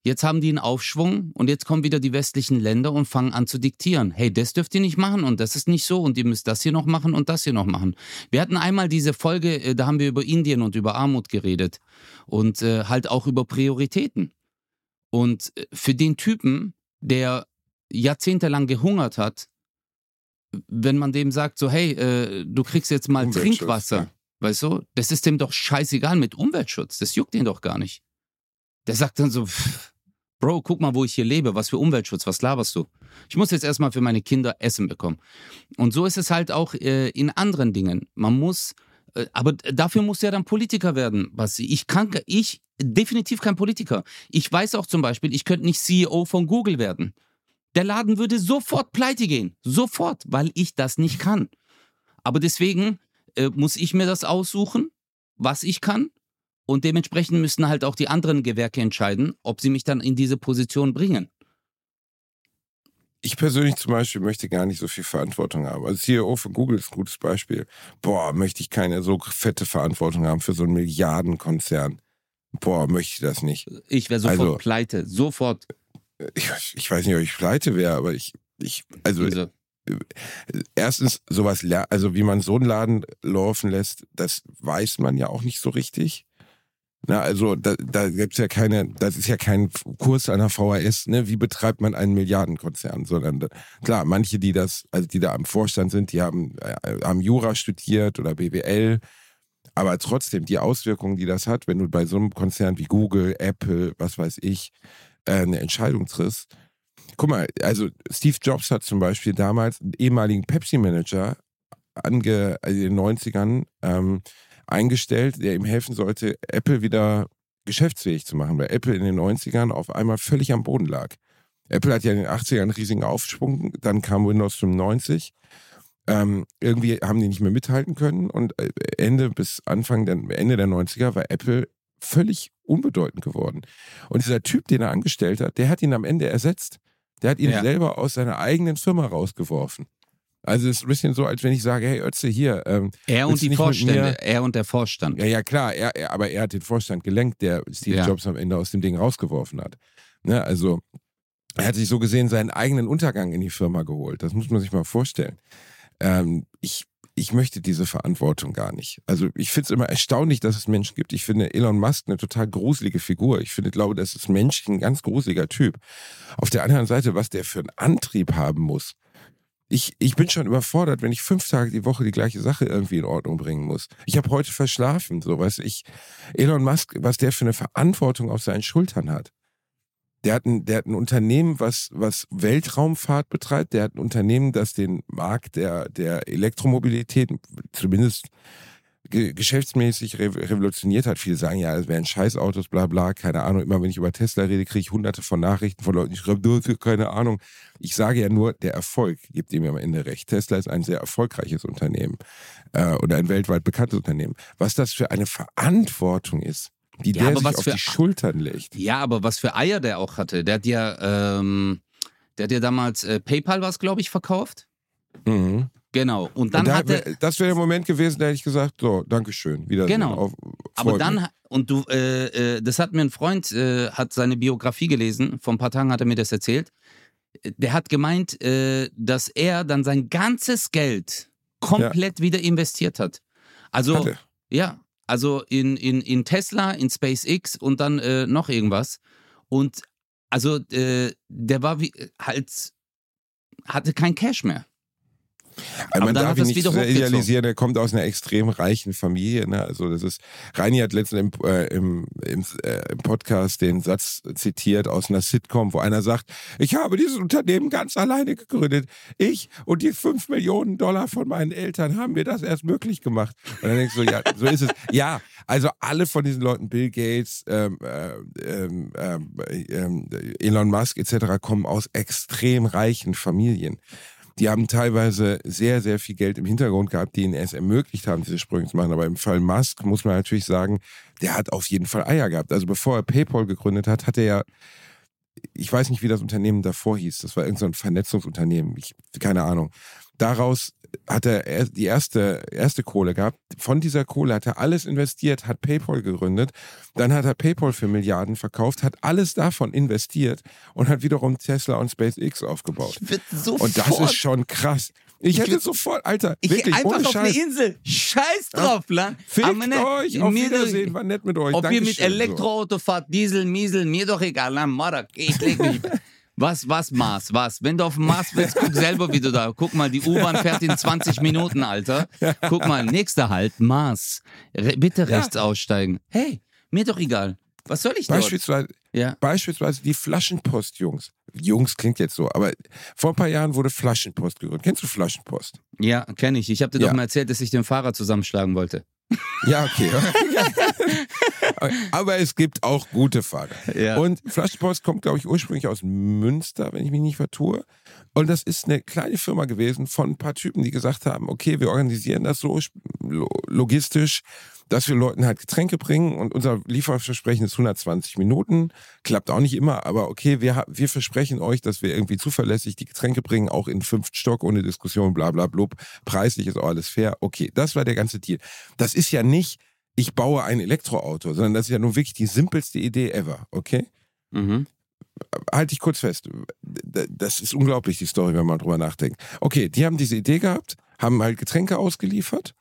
Jetzt haben die einen Aufschwung und jetzt kommen wieder die westlichen Länder und fangen an zu diktieren. Hey, das dürft ihr nicht machen und das ist nicht so und ihr müsst das hier noch machen und das hier noch machen. Wir hatten einmal diese Folge, äh, da haben wir über Indien und über Armut geredet und äh, halt auch über Prioritäten. Und äh, für den Typen, der jahrzehntelang gehungert hat, wenn man dem sagt, so, hey, äh, du kriegst jetzt mal Trinkwasser, ja. weißt du, das ist dem doch scheißegal mit Umweltschutz, das juckt ihn doch gar nicht. Der sagt dann so, pff, Bro, guck mal, wo ich hier lebe, was für Umweltschutz, was laberst du? Ich muss jetzt erstmal für meine Kinder Essen bekommen. Und so ist es halt auch äh, in anderen Dingen. Man muss, äh, aber dafür muss ja dann Politiker werden. Was ich kann, ich definitiv kein Politiker. Ich weiß auch zum Beispiel, ich könnte nicht CEO von Google werden. Der Laden würde sofort pleite gehen. Sofort, weil ich das nicht kann. Aber deswegen äh, muss ich mir das aussuchen, was ich kann und dementsprechend müssen halt auch die anderen Gewerke entscheiden, ob sie mich dann in diese Position bringen. Ich persönlich zum Beispiel möchte gar nicht so viel Verantwortung haben. Als CEO von Google ist ein gutes Beispiel. Boah, möchte ich keine so fette Verantwortung haben für so einen Milliardenkonzern. Boah, möchte ich das nicht. Ich wäre sofort also, pleite. Sofort. Ich, ich, weiß nicht, ob ich pleite wäre, aber ich, ich also. also erstens, sowas, also wie man so einen Laden laufen lässt, das weiß man ja auch nicht so richtig. Na, also da, da gibt's ja keine, das ist ja kein Kurs einer VHS, ne? Wie betreibt man einen Milliardenkonzern? Sondern da, klar, manche, die das, also die da am Vorstand sind, die haben, äh, haben Jura studiert oder BWL, aber trotzdem die Auswirkungen, die das hat, wenn du bei so einem Konzern wie Google, Apple, was weiß ich, äh, eine Entscheidung triffst. Guck mal, also Steve Jobs hat zum Beispiel damals einen ehemaligen Pepsi-Manager ange, also in den 90ern, ähm, eingestellt, der ihm helfen sollte, Apple wieder geschäftsfähig zu machen, weil Apple in den 90ern auf einmal völlig am Boden lag. Apple hat ja in den 80ern einen riesigen Aufschwung, dann kam Windows 95. Ähm, irgendwie haben die nicht mehr mithalten können und äh, Ende bis Anfang der, Ende der 90er war Apple völlig unbedeutend geworden. Und dieser Typ, den er angestellt hat, der hat ihn am Ende ersetzt. Der hat ihn Ja. selber aus seiner eigenen Firma rausgeworfen. Also es ist ein bisschen so, als wenn ich sage, hey Ötze, hier, ähm, Er und die Vorstände. Er und der Vorstand. ja, ja klar, er, er, aber er hat den Vorstand gelenkt, der Steve Ja. Jobs am Ende aus dem Ding rausgeworfen hat. Ne, also er hat sich so gesehen seinen eigenen Untergang in die Firma geholt. Das muss man sich mal vorstellen. Ähm, ich, ich möchte diese Verantwortung gar nicht. Also ich finde es immer erstaunlich, dass es Menschen gibt. Ich finde Elon Musk eine total gruselige Figur. Ich finde, glaube, das ist menschlich ein ganz gruseliger Typ. Auf der anderen Seite, was der für einen Antrieb haben muss. Ich, ich bin schon überfordert, wenn ich fünf Tage die Woche die gleiche Sache irgendwie in Ordnung bringen muss. Ich habe heute verschlafen, so weiß ich. Elon Musk, was der für eine Verantwortung auf seinen Schultern hat. Der hat ein, der hat ein Unternehmen, was, was Weltraumfahrt betreibt. Der hat ein Unternehmen, das den Markt der, der Elektromobilität zumindest ge geschäftsmäßig re revolutioniert hat. Viele sagen, ja, es wären Scheißautos, bla bla, keine Ahnung. Immer wenn ich über Tesla rede, kriege ich hunderte von Nachrichten von Leuten, hast ja keine Ahnung. Ich sage ja nur, der Erfolg gibt ihm am Ende recht. Tesla ist ein sehr erfolgreiches Unternehmen äh, oder ein weltweit bekanntes Unternehmen. Was das für eine Verantwortung ist, die Ja, der sich auf die Schultern legt. Ja, aber was für Eier der auch hatte. Der hat ja, ähm, der hat ja damals äh, PayPal was, glaube ich, verkauft. Mhm. Genau. Und dann Und da, hat wär- das wäre der Moment gewesen, da hätte ich gesagt, so, Dankeschön, wieder. Genau. Auf, aber dann, mich. und du, äh, äh, das hat mir ein Freund, äh, hat seine Biografie gelesen, vor ein paar Tagen hat er mir das erzählt. Der hat gemeint, äh, dass er dann sein ganzes Geld komplett wieder investiert hat. Also, Hatte. ja, also in, in, in Tesla, in SpaceX und dann äh, noch irgendwas. Und also äh, der war wie halt, hatte kein Cash mehr. Also man darf ihn nicht idealisieren, er kommt aus einer extrem reichen Familie. Ne? Also das ist, Reini hat letztens im, äh, im, im, äh, im Podcast den Satz zitiert aus einer Sitcom, wo einer sagt, ich habe dieses Unternehmen ganz alleine gegründet. Ich und die fünf Millionen Dollar von meinen Eltern haben mir das erst möglich gemacht. Und dann denkst du, ja, so ist es. Ja, also alle von diesen Leuten, Bill Gates, ähm, äh, ähm, ähm, ähm, Elon Musk etc., kommen aus extrem reichen Familien. Die haben teilweise sehr, sehr viel Geld im Hintergrund gehabt, die ihnen erst ermöglicht haben, diese Sprünge zu machen. Aber im Fall Musk muss man natürlich sagen, der hat auf jeden Fall Eier gehabt. Also bevor er PayPal gegründet hat, hat er ja, ich weiß nicht, wie das Unternehmen davor hieß. Das war irgendein so Vernetzungsunternehmen. Ich, keine Ahnung. Daraus hat er die erste, erste Kohle gehabt. Von dieser Kohle hat er alles investiert, hat PayPal gegründet. Dann hat er PayPal für Milliarden verkauft, hat alles davon investiert und hat wiederum Tesla und SpaceX aufgebaut. Ich würde sofort, Und das ist schon krass. Ich, Ich hätte sofort, Alter, ich wirklich, einfach ohne auf Scheiß. eine Insel. Scheiß drauf, Land. Fickt Aber ne, euch, auf Wiedersehen, war nett mit euch. Ob ihr mit Dankeschön, so. Elektroauto fahrt, Diesel, Miesel, mir doch egal. Na, Marak, ich leg mich. Was, was, Mars, was? Wenn du auf dem Mars willst, guck selber, wie du da. Guck mal, die U-Bahn fährt in 20 Minuten, Alter. Guck mal, nächster Halt, Mars. Re bitte Ja. rechts aussteigen. Hey, mir doch egal. Was soll ich dort? Beispielsweise, Ja. beispielsweise die Flaschenpost-Jungs. Jungs klingt jetzt so, aber vor ein paar Jahren wurde Flaschenpost gegründet. Kennst du Flaschenpost? Ja, kenne ich. Ich habe dir Ja. doch mal erzählt, dass ich den Fahrer zusammenschlagen wollte. Ja, okay. aber es gibt auch gute Fahrer. Ja. Und Flaschenpost kommt, glaube ich, ursprünglich aus Münster, wenn ich mich nicht vertue. Und das ist eine kleine Firma gewesen von ein paar Typen, die gesagt haben, okay, wir organisieren das so lo- logistisch, dass wir Leuten halt Getränke bringen und unser Lieferversprechen ist 120 Minuten. Klappt auch nicht immer, aber okay, wir, wir versprechen euch, dass wir irgendwie zuverlässig die Getränke bringen, auch in fünften Stock, ohne Diskussion, bla bla blub. Preislich ist auch alles fair. Okay, das war der ganze Deal. Das ist ja nicht, ich baue ein Elektroauto, sondern das ist ja nun wirklich die simpelste Idee ever, okay? Mhm. halte ich kurz fest. Das ist unglaublich, die Story, wenn man drüber nachdenkt. Okay, die haben diese Idee gehabt, haben halt Getränke ausgeliefert.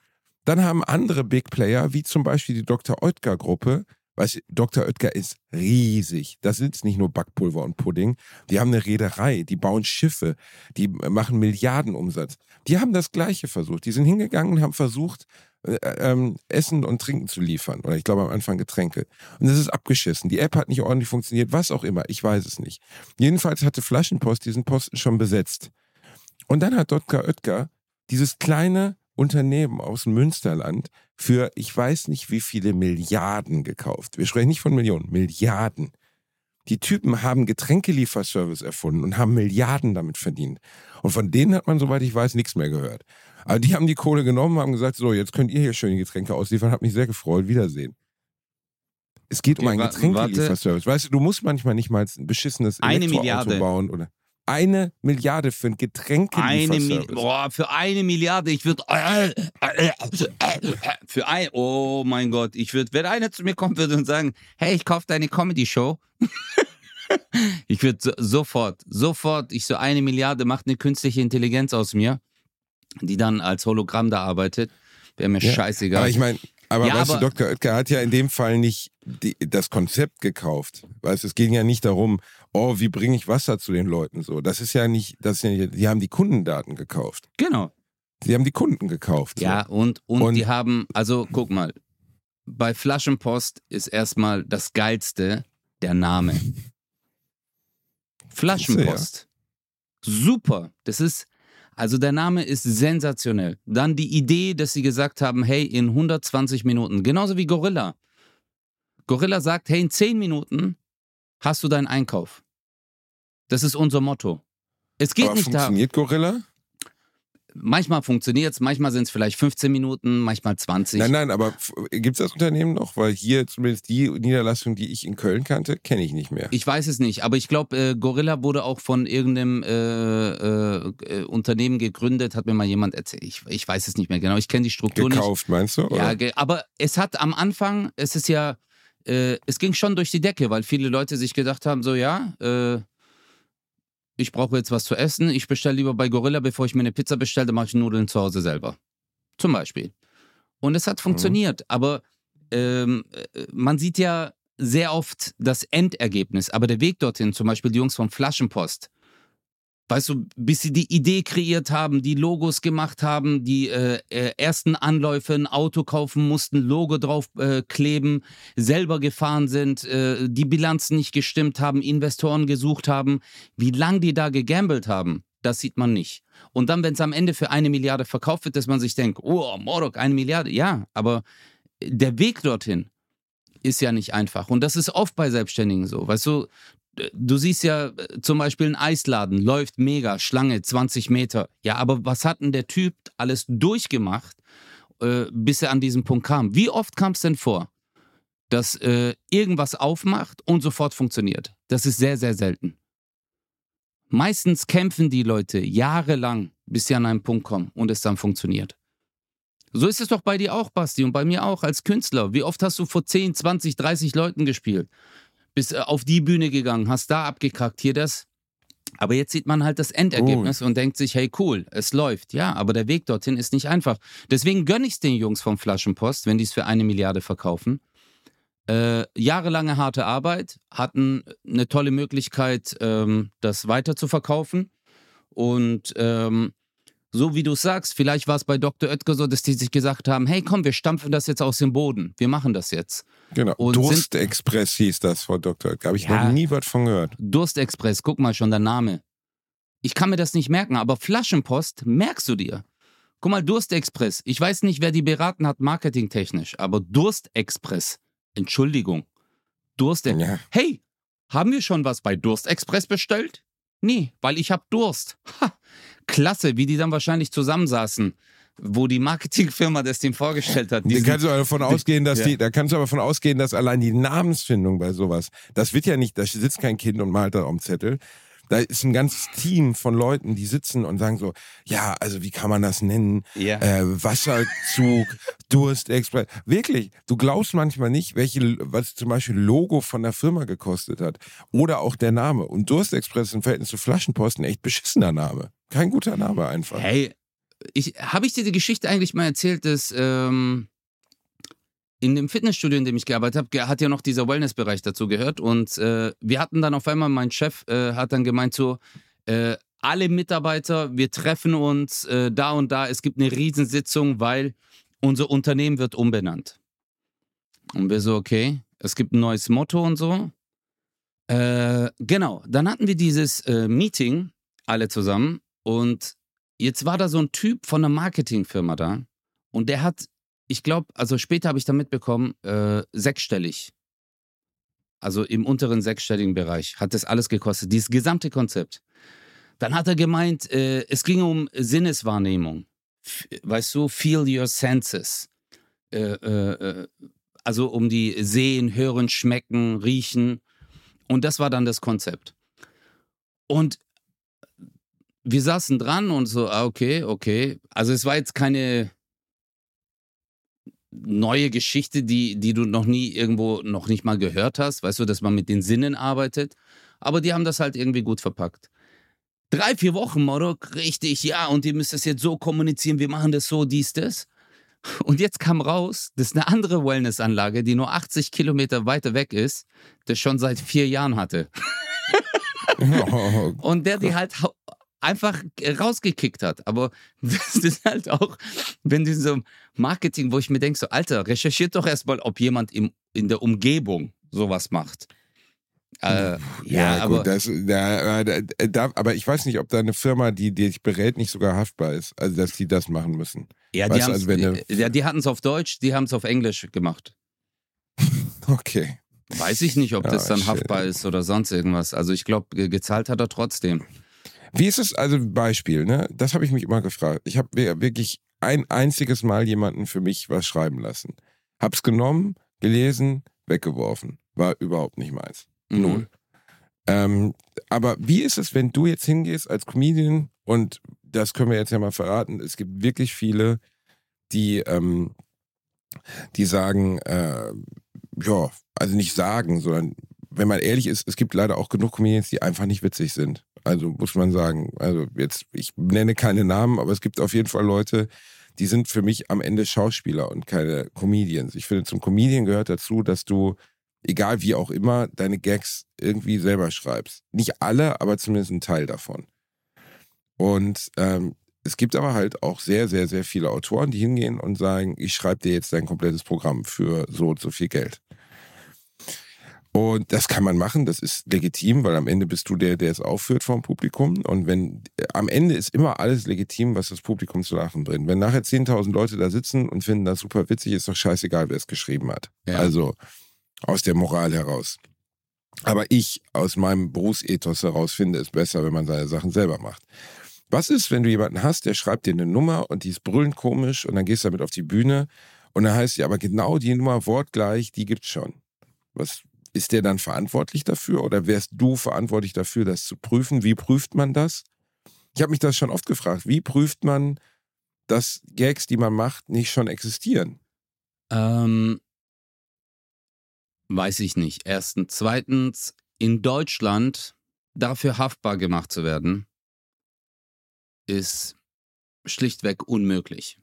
Dann haben andere Big Player, wie zum Beispiel die Dr. Oetker Gruppe, weißt du, Dr. Oetker ist riesig. Das sind nicht nur Backpulver und Pudding. Die haben eine Reederei, die bauen Schiffe, die machen Milliardenumsatz. Die haben das Gleiche versucht. Die sind hingegangen und haben versucht, äh, ähm, Essen und Trinken zu liefern. Oder ich glaube am Anfang Getränke. Und das ist abgeschissen. Die App hat nicht ordentlich funktioniert, was auch immer. Ich weiß es nicht. Jedenfalls hatte Flaschenpost diesen Posten schon besetzt. Und dann hat Dr. Oetker dieses kleine Unternehmen aus dem Münsterland für ich weiß nicht wie viele Milliarden gekauft. Wir sprechen nicht von Millionen, Milliarden. Die Typen haben Getränkelieferservice erfunden und haben Milliarden damit verdient. Und von denen hat man, soweit ich weiß, nichts mehr gehört. Aber die haben die Kohle genommen, haben gesagt, so, jetzt könnt ihr hier schön die Getränke ausliefern, hat mich sehr gefreut, Wiedersehen. Es geht um Okay, einen wa- Getränkelieferservice. Weißt du, du musst manchmal nicht mal ein beschissenes Eine Elektroauto Milliarde. bauen oder Eine Milliarde für ein Getränk. Eine Mil boah, für eine Milliarde, ich würde für ein oh mein Gott, ich würde, wenn einer zu mir kommt würde und sagen, hey, ich kaufe deine Comedy Show. ich würde so, sofort, sofort, ich so eine Milliarde macht eine künstliche Intelligenz aus mir, die dann als Hologramm da arbeitet. Wäre mir ja, scheißegal. Aber ich meine, aber ja, weißt aber, du, Dr. Oetker hat ja in dem Fall nicht die, das Konzept gekauft. Weißt es ging ja nicht darum, oh, wie bringe ich Wasser zu den Leuten so. Das ist ja nicht, das ist ja nicht, die haben die Kundendaten gekauft. Genau. Sie haben die Kunden gekauft. Ja, so. und, und, und die haben, also guck mal, bei Flaschenpost ist erstmal das Geilste der Name. Flaschenpost. Ja. Super. Das ist, also der Name ist sensationell. Dann die Idee, dass sie gesagt haben, hey, in 120 Minuten, genauso wie Gorilla. Gorilla sagt, hey, in 10 Minuten hast du deinen Einkauf. Das ist unser Motto. Es geht Aber nicht funktioniert da. Funktioniert Gorilla? Manchmal funktioniert es, manchmal sind es vielleicht 15 Minuten, manchmal 20. Nein, nein, aber gibt es das Unternehmen noch? Weil hier zumindest die Niederlassung, die ich in Köln kannte, kenne ich nicht mehr. Ich weiß es nicht, aber ich glaube, äh, Gorilla wurde auch von irgendeinem äh, äh, äh, Unternehmen gegründet, hat mir mal jemand erzählt. Ich, ich weiß es nicht mehr genau, ich kenne die Struktur Gekauft, nicht. meinst du? Oder? Ja, aber es hat am Anfang, es ist ja, äh, es ging schon durch die Decke, weil viele Leute sich gedacht haben, so ja, äh, ich brauche jetzt was zu essen, ich bestelle lieber bei Gorilla, bevor ich mir eine Pizza bestelle, dann mache ich Nudeln zu Hause selber. Zum Beispiel. Und es hat mhm. funktioniert, mhm. aber ähm, äh, man sieht ja sehr oft das Endergebnis, aber der Weg dorthin, zum Beispiel die Jungs von Flaschenpost, weißt du, bis sie die Idee kreiert haben, die Logos gemacht haben, die äh, äh, ersten Anläufe ein Auto kaufen mussten, Logo drauf äh, kleben, selber gefahren sind, äh, die Bilanzen nicht gestimmt haben, Investoren gesucht haben, wie lange die da gegambelt haben, das sieht man nicht. Und dann, wenn es am Ende für eine Milliarde verkauft wird, dass man sich denkt, oh, Morok, eine Milliarde, ja, aber der Weg dorthin ist ja nicht einfach. Und das ist oft bei Selbstständigen so. Weißt du, du siehst ja äh, zum Beispiel ein Eisladen, läuft mega, Schlange, 20 Meter. Ja, aber was hat denn der Typ alles durchgemacht, äh, bis er an diesen Punkt kam? Wie oft kam es denn vor, dass äh, irgendwas aufmacht und sofort funktioniert? Das ist sehr, sehr selten. Meistens kämpfen die Leute jahrelang, bis sie an einen Punkt kommen und es dann funktioniert. So ist es doch bei dir auch, Basti, und bei mir auch als Künstler. Wie oft hast du vor 10, 20, 30 Leuten gespielt? Bist äh, auf die Bühne gegangen, hast da abgekackt, hier das. Aber jetzt sieht man halt das Endergebnis oh. und denkt sich, hey cool, es läuft. Ja, aber der Weg dorthin ist nicht einfach. Deswegen gönne ich es den Jungs vom Flaschenpost, wenn die es für eine Milliarde verkaufen. Äh, jahrelange harte Arbeit, hatten eine tolle Möglichkeit, ähm, das weiter zu verkaufen. Und ähm, so wie du sagst, vielleicht war es bei Dr. Oetker so, dass die sich gesagt haben, hey komm, wir stampfen das jetzt aus dem Boden. Wir machen das jetzt. Genau. Und Durstexpress hieß das von Dr. Oetker. Habe ich ja, noch nie was von gehört. Durstexpress, guck mal schon der Name. Ich kann mir das nicht merken, aber Flaschenpost merkst du dir. Guck mal, Durstexpress. Ich weiß nicht, wer die beraten hat, marketingtechnisch, aber Durstexpress. Entschuldigung. Durstexpress. Ja. Hey, haben wir schon was bei Durstexpress bestellt? Nee, weil ich hab Durst. Ha, klasse, wie die dann wahrscheinlich zusammensaßen wo die Marketingfirma das dem vorgestellt hat. Da kannst du aber davon ausgehen, dass ja. die, da kannst du aber davon ausgehen, dass allein die Namensfindung bei sowas, das wird ja nicht, da sitzt kein Kind und malt da am Zettel. Da ist ein ganzes Team von Leuten, die sitzen und sagen so, ja, also wie kann man das nennen? Ja. Äh, Wasserzug, Durstexpress. Wirklich, du glaubst manchmal nicht, welche, was zum Beispiel Logo von der Firma gekostet hat. Oder auch der Name. Und Durstexpress im Verhältnis zu Flaschenposten echt beschissener Name. Kein guter Name einfach. Hey, ich, habe ich dir die Geschichte eigentlich mal erzählt, dass ähm, in dem Fitnessstudio, in dem ich gearbeitet habe, hat ja noch dieser Wellnessbereich dazu gehört. Und äh, wir hatten dann auf einmal, mein Chef äh, hat dann gemeint so, äh, alle Mitarbeiter, wir treffen uns äh, da und da, es gibt eine Riesensitzung, weil unser Unternehmen wird umbenannt. Und wir so, okay, es gibt ein neues Motto und so. Äh, genau, dann hatten wir dieses äh, Meeting alle zusammen und jetzt war da so ein Typ von einer Marketingfirma da und der hat, ich glaube, also später habe ich da mitbekommen, äh, sechsstellig. Also im unteren sechsstelligen Bereich hat das alles gekostet, dieses gesamte Konzept. Dann hat er gemeint, äh, es ging um Sinneswahrnehmung. F weißt du, feel your senses. Äh, äh, äh, also um die Sehen, Hören, Schmecken, Riechen. Und das war dann das Konzept. Und wir saßen dran und so, ah, okay, okay. Also es war jetzt keine neue Geschichte, die, die du noch nie irgendwo noch nicht mal gehört hast, weißt du, dass man mit den Sinnen arbeitet. Aber die haben das halt irgendwie gut verpackt. Drei, vier Wochen, Morok, richtig, ja, und ihr müsst das jetzt so kommunizieren, wir machen das so, dies, das. Und jetzt kam raus, das ist eine andere Wellnessanlage, die nur 80 Kilometer weiter weg ist, das schon seit vier Jahren hatte. und der die halt einfach rausgekickt hat. Aber das ist halt auch, wenn du so Marketing, wo ich mir denke, so, Alter, recherchiert doch erstmal, ob jemand im, in der Umgebung sowas macht. Äh, ja, ja, aber, gut, das, da, da, aber ich weiß nicht, ob da eine Firma, die, die dich berät, nicht sogar haftbar ist. Also, dass die das machen müssen. Ja, die, also, eine, ja, die hatten es auf Deutsch, die haben es auf Englisch gemacht. okay. Weiß ich nicht, ob ja, das dann haftbar ist oder sonst irgendwas. Also, ich glaube, gezahlt hat er trotzdem. Wie ist es, also Beispiel, ne? Das habe ich mich immer gefragt. Ich habe wirklich ein einziges Mal jemanden für mich was schreiben lassen. Hab's genommen, gelesen, weggeworfen. War überhaupt nicht meins. Mhm. Null. Ähm, aber wie ist es, wenn du jetzt hingehst als Comedian und das können wir jetzt ja mal verraten, es gibt wirklich viele, die, ähm, die sagen, äh, ja, also nicht sagen, sondern wenn man ehrlich ist, es gibt leider auch genug Comedians, die einfach nicht witzig sind. Also muss man sagen. Also jetzt, ich nenne keine Namen, aber es gibt auf jeden Fall Leute, die sind für mich am Ende Schauspieler und keine Comedians. Ich finde, zum Comedian gehört dazu, dass du, egal wie auch immer, deine Gags irgendwie selber schreibst. Nicht alle, aber zumindest ein Teil davon. Und ähm, es gibt aber halt auch sehr, sehr, sehr viele Autoren, die hingehen und sagen, ich schreibe dir jetzt dein komplettes Programm für so und so viel Geld. Und das kann man machen, das ist legitim, weil am Ende bist du der, der es aufführt vom Publikum. Und wenn am Ende ist immer alles legitim, was das Publikum zu lachen bringt. Wenn nachher 10.000 Leute da sitzen und finden das super witzig, ist doch scheißegal, wer es geschrieben hat. Ja. Also aus der Moral heraus. Aber ich aus meinem Berufsethos heraus finde es besser, wenn man seine Sachen selber macht. Was ist, wenn du jemanden hast, der schreibt dir eine Nummer und die ist brüllend komisch und dann gehst du damit auf die Bühne und dann heißt sie aber genau die Nummer wortgleich, die gibt's schon. Was, ist der dann verantwortlich dafür oder wärst du verantwortlich dafür, das zu prüfen? Wie prüft man das? Ich habe mich das schon oft gefragt. Wie prüft man, dass Gags, die man macht, nicht schon existieren? Ähm, weiß ich nicht. Erstens. Zweitens, in Deutschland dafür haftbar gemacht zu werden, ist schlichtweg unmöglich.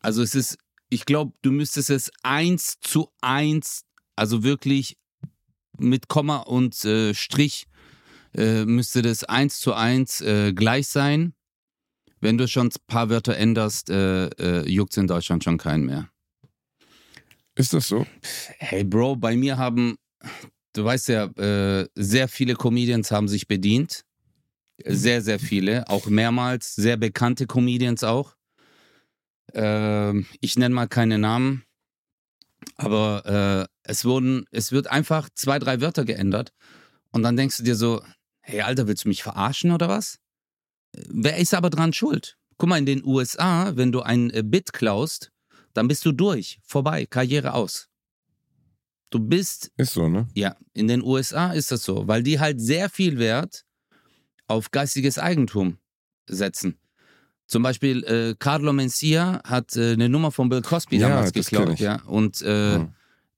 Also es ist, ich glaube, du müsstest es eins zu eins also wirklich mit Komma und äh, Strich äh, müsste das eins zu eins äh, gleich sein. Wenn du schon ein paar Wörter änderst, äh, äh, juckt es in Deutschland schon keinen mehr. Ist das so? Hey Bro, bei mir haben, du weißt ja, äh, sehr viele Comedians haben sich bedient. Sehr, sehr viele, auch mehrmals, sehr bekannte Comedians auch. Ähm, ich nenne mal keine Namen. Aber äh, es wurden, es wird einfach zwei, drei Wörter geändert. Und dann denkst du dir so, hey Alter, willst du mich verarschen oder was? Wer ist aber dran schuld? Guck mal, in den USA, wenn du ein äh, Bit klaust, dann bist du durch, vorbei, Karriere aus. Du bist. Ist so, ne? Ja, in den USA ist das so, weil die halt sehr viel Wert auf geistiges Eigentum setzen. Zum Beispiel äh, Carlo Mencia hat äh, eine Nummer von Bill Cosby ja, damals geklaut, ja, und äh, ja.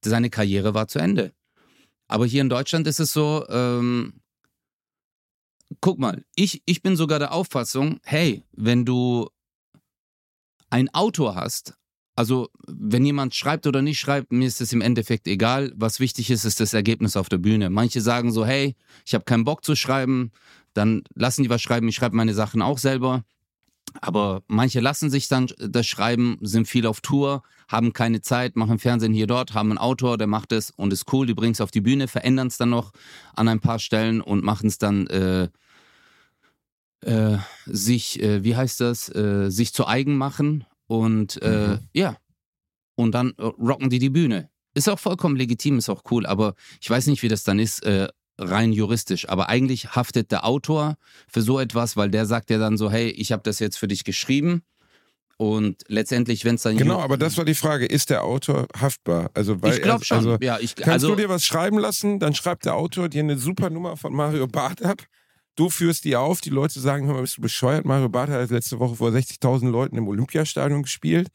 seine Karriere war zu Ende. Aber hier in Deutschland ist es so, ähm, guck mal, ich, ich bin sogar der Auffassung, hey, wenn du ein Autor hast, also wenn jemand schreibt oder nicht schreibt, mir ist es im Endeffekt egal. Was wichtig ist, ist das Ergebnis auf der Bühne. Manche sagen so, hey, ich habe keinen Bock zu schreiben, dann lassen die was schreiben, ich schreibe meine Sachen auch selber. Aber manche lassen sich dann das schreiben, sind viel auf Tour, haben keine Zeit, machen Fernsehen hier dort, haben einen Autor, der macht es und ist cool, die bringen es auf die Bühne, verändern es dann noch an ein paar Stellen und machen es dann äh, äh, sich, äh, wie heißt das, äh, sich zu eigen machen und äh, mhm. ja, und dann rocken die die Bühne. Ist auch vollkommen legitim, ist auch cool, aber ich weiß nicht, wie das dann ist, äh, rein juristisch. Aber eigentlich haftet der Autor für so etwas, weil der sagt ja dann so, hey, ich habe das jetzt für dich geschrieben. Und letztendlich, wenn es dann. Genau, aber das war die Frage, ist der Autor haftbar? Also, weil ich glaube schon. Also, ja, ich, kannst also, du dir was schreiben lassen, dann schreibt der Autor dir eine super Nummer von Mario Barth ab. du führst die auf, die Leute sagen, hör mal, bist du bescheuert? Mario Barth hat letzte Woche vor 60.000 Leuten im Olympiastadion gespielt.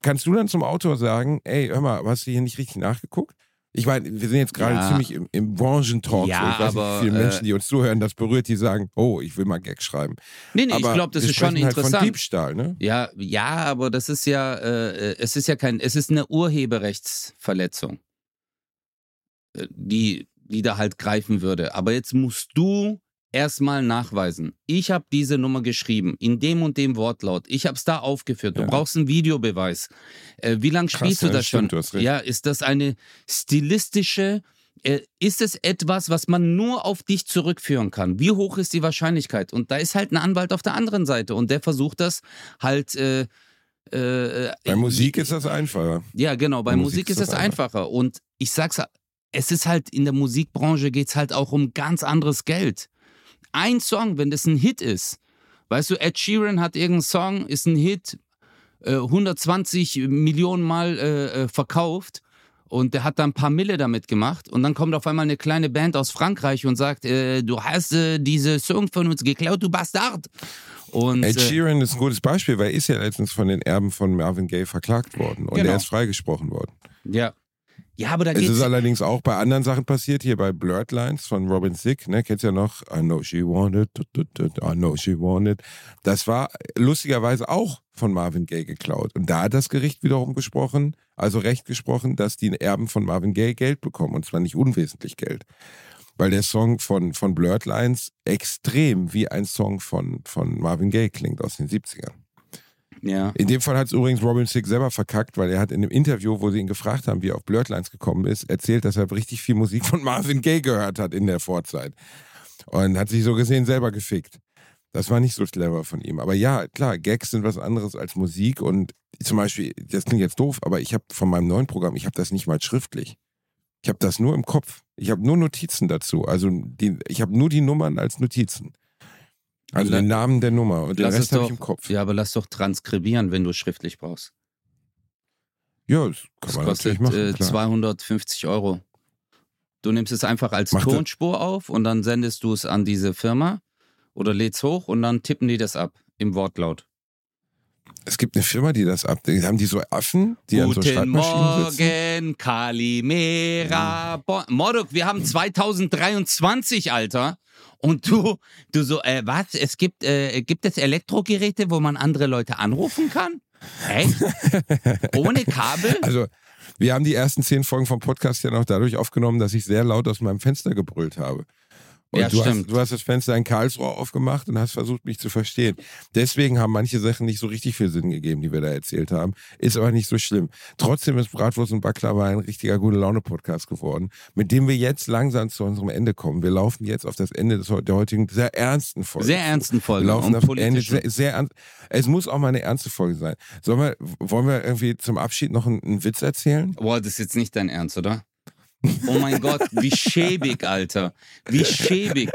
Kannst du dann zum Autor sagen, ey, hör mal, hast du hier nicht richtig nachgeguckt? Ich meine, wir sind jetzt gerade Ja. ziemlich im, im Branchentalk. Ja, so. ich weiß aber, nicht, wie viele äh, Menschen, die uns zuhören, das berührt, die sagen, oh, ich will mal Gag schreiben. Nee, nee, ich Aber glaube, das ist schon halt Von interessant. Diebstahl, ne? Ja, ja, aber das ist ja, äh, äh, es ist ja kein, es ist eine Urheberrechtsverletzung, äh, die, die da halt greifen würde. Aber jetzt musst du erstmal nachweisen. Ich habe diese Nummer geschrieben, in dem und dem Wortlaut. Ich habe es da aufgeführt. Du Ja. brauchst einen Videobeweis. Äh, wie lange spielst du ja, das stimmt, schon? du hast recht. Ja, ist das eine stilistische äh, ist es etwas, was man nur auf dich zurückführen kann? Wie hoch ist die Wahrscheinlichkeit? Und da ist halt ein Anwalt auf der anderen Seite und der versucht das halt. Äh, äh, Bei Musik ist das einfacher. ja, genau. Bei Bei Musik, ist das einfacher. Und ich sag's, es ist halt in der Musikbranche geht's halt auch um ganz anderes Geld. Ein Song, wenn das ein Hit ist, weißt du, Ed Sheeran hat irgendeinen Song, ist ein Hit, äh, 120 Millionen Mal äh, äh, verkauft. Und der hat da ein paar Mille damit gemacht. Und dann kommt auf einmal eine kleine Band aus Frankreich und sagt, äh, du hast äh, diese Song von uns geklaut, du Bastard. Und, Ed äh, Sheeran ist ein gutes Beispiel, weil er ist ja letztens von den Erben von Marvin Gaye verklagt worden. Und Genau. er ist freigesprochen worden. ja. Ja, aber da Es geht's. ist allerdings auch bei anderen Sachen passiert, hier bei Blurred Lines von Robin Thicke, ne, kennst ja noch, I know she wanted, I know she wanted. Das war lustigerweise auch von Marvin Gaye geklaut. Und da hat das Gericht wiederum gesprochen, also Recht gesprochen, dass die Erben von Marvin Gaye Geld bekommen, und zwar nicht unwesentlich Geld. Weil der Song von, von Blurred Lines extrem wie ein Song von, von Marvin Gaye klingt aus den 70ern. Ja. In dem Fall hat es übrigens Robin Thicke selber verkackt, weil er hat in einem Interview, wo sie ihn gefragt haben, wie er auf Blurredlines gekommen ist, erzählt, dass er richtig viel Musik von Marvin Gaye gehört hat in der Vorzeit. Und hat sich so gesehen selber gefickt. Das war nicht so clever von ihm. Aber ja, klar, Gags sind was anderes als Musik. Und zum Beispiel, das klingt jetzt doof, aber ich habe von meinem neuen Programm, ich habe das nicht mal schriftlich. Ich habe das nur im Kopf. Ich habe nur Notizen dazu. Also die, ich habe nur die Nummern als Notizen. Also La- den Namen der Nummer. Und den es Rest habe ich im Kopf. Ja, aber lass doch transkribieren, wenn du schriftlich brauchst. Ja, das kann Das man kostet natürlich machen. äh, klar. 250 Euro. Du nimmst es einfach als Macht Tonspur auf und dann sendest du es an diese Firma oder lädst hoch und dann tippen die das ab im Wortlaut. Es gibt eine Firma, die das ab. Die haben die so Affen, die an so Guten Schreibmaschinen sitzen. Morgen, Kalimera. Bo- Mordok, wir haben 2023, Alter. Und du, du so, äh, was? Es gibt, äh, gibt es Elektrogeräte, wo man andere Leute anrufen kann? Echt? Ohne Kabel? Also, wir haben die ersten zehn Folgen vom Podcast ja noch dadurch aufgenommen, dass ich sehr laut aus meinem Fenster gebrüllt habe. Und Ja, du, hast, stimmt. du hast das Fenster in Karlsruhe aufgemacht und hast versucht, mich zu verstehen. Deswegen haben manche Sachen nicht so richtig viel Sinn gegeben, die wir da erzählt haben. Ist aber nicht so schlimm. Trotzdem ist Bratwurst und Baklava ein richtiger gute Laune-Podcast geworden, mit dem wir jetzt langsam zu unserem Ende kommen. Wir laufen jetzt auf das Ende des, der heutigen sehr ernsten Folge. Sehr ernsten Wir Folge. laufen und auf Ende sehr, sehr ernst. Es muss auch mal eine ernste Folge sein. Sollen wir, wollen wir irgendwie zum Abschied noch einen, einen Witz erzählen? Boah, das ist jetzt nicht dein Ernst, oder? Oh mein Gott, wie schäbig, Alter. Wie schäbig.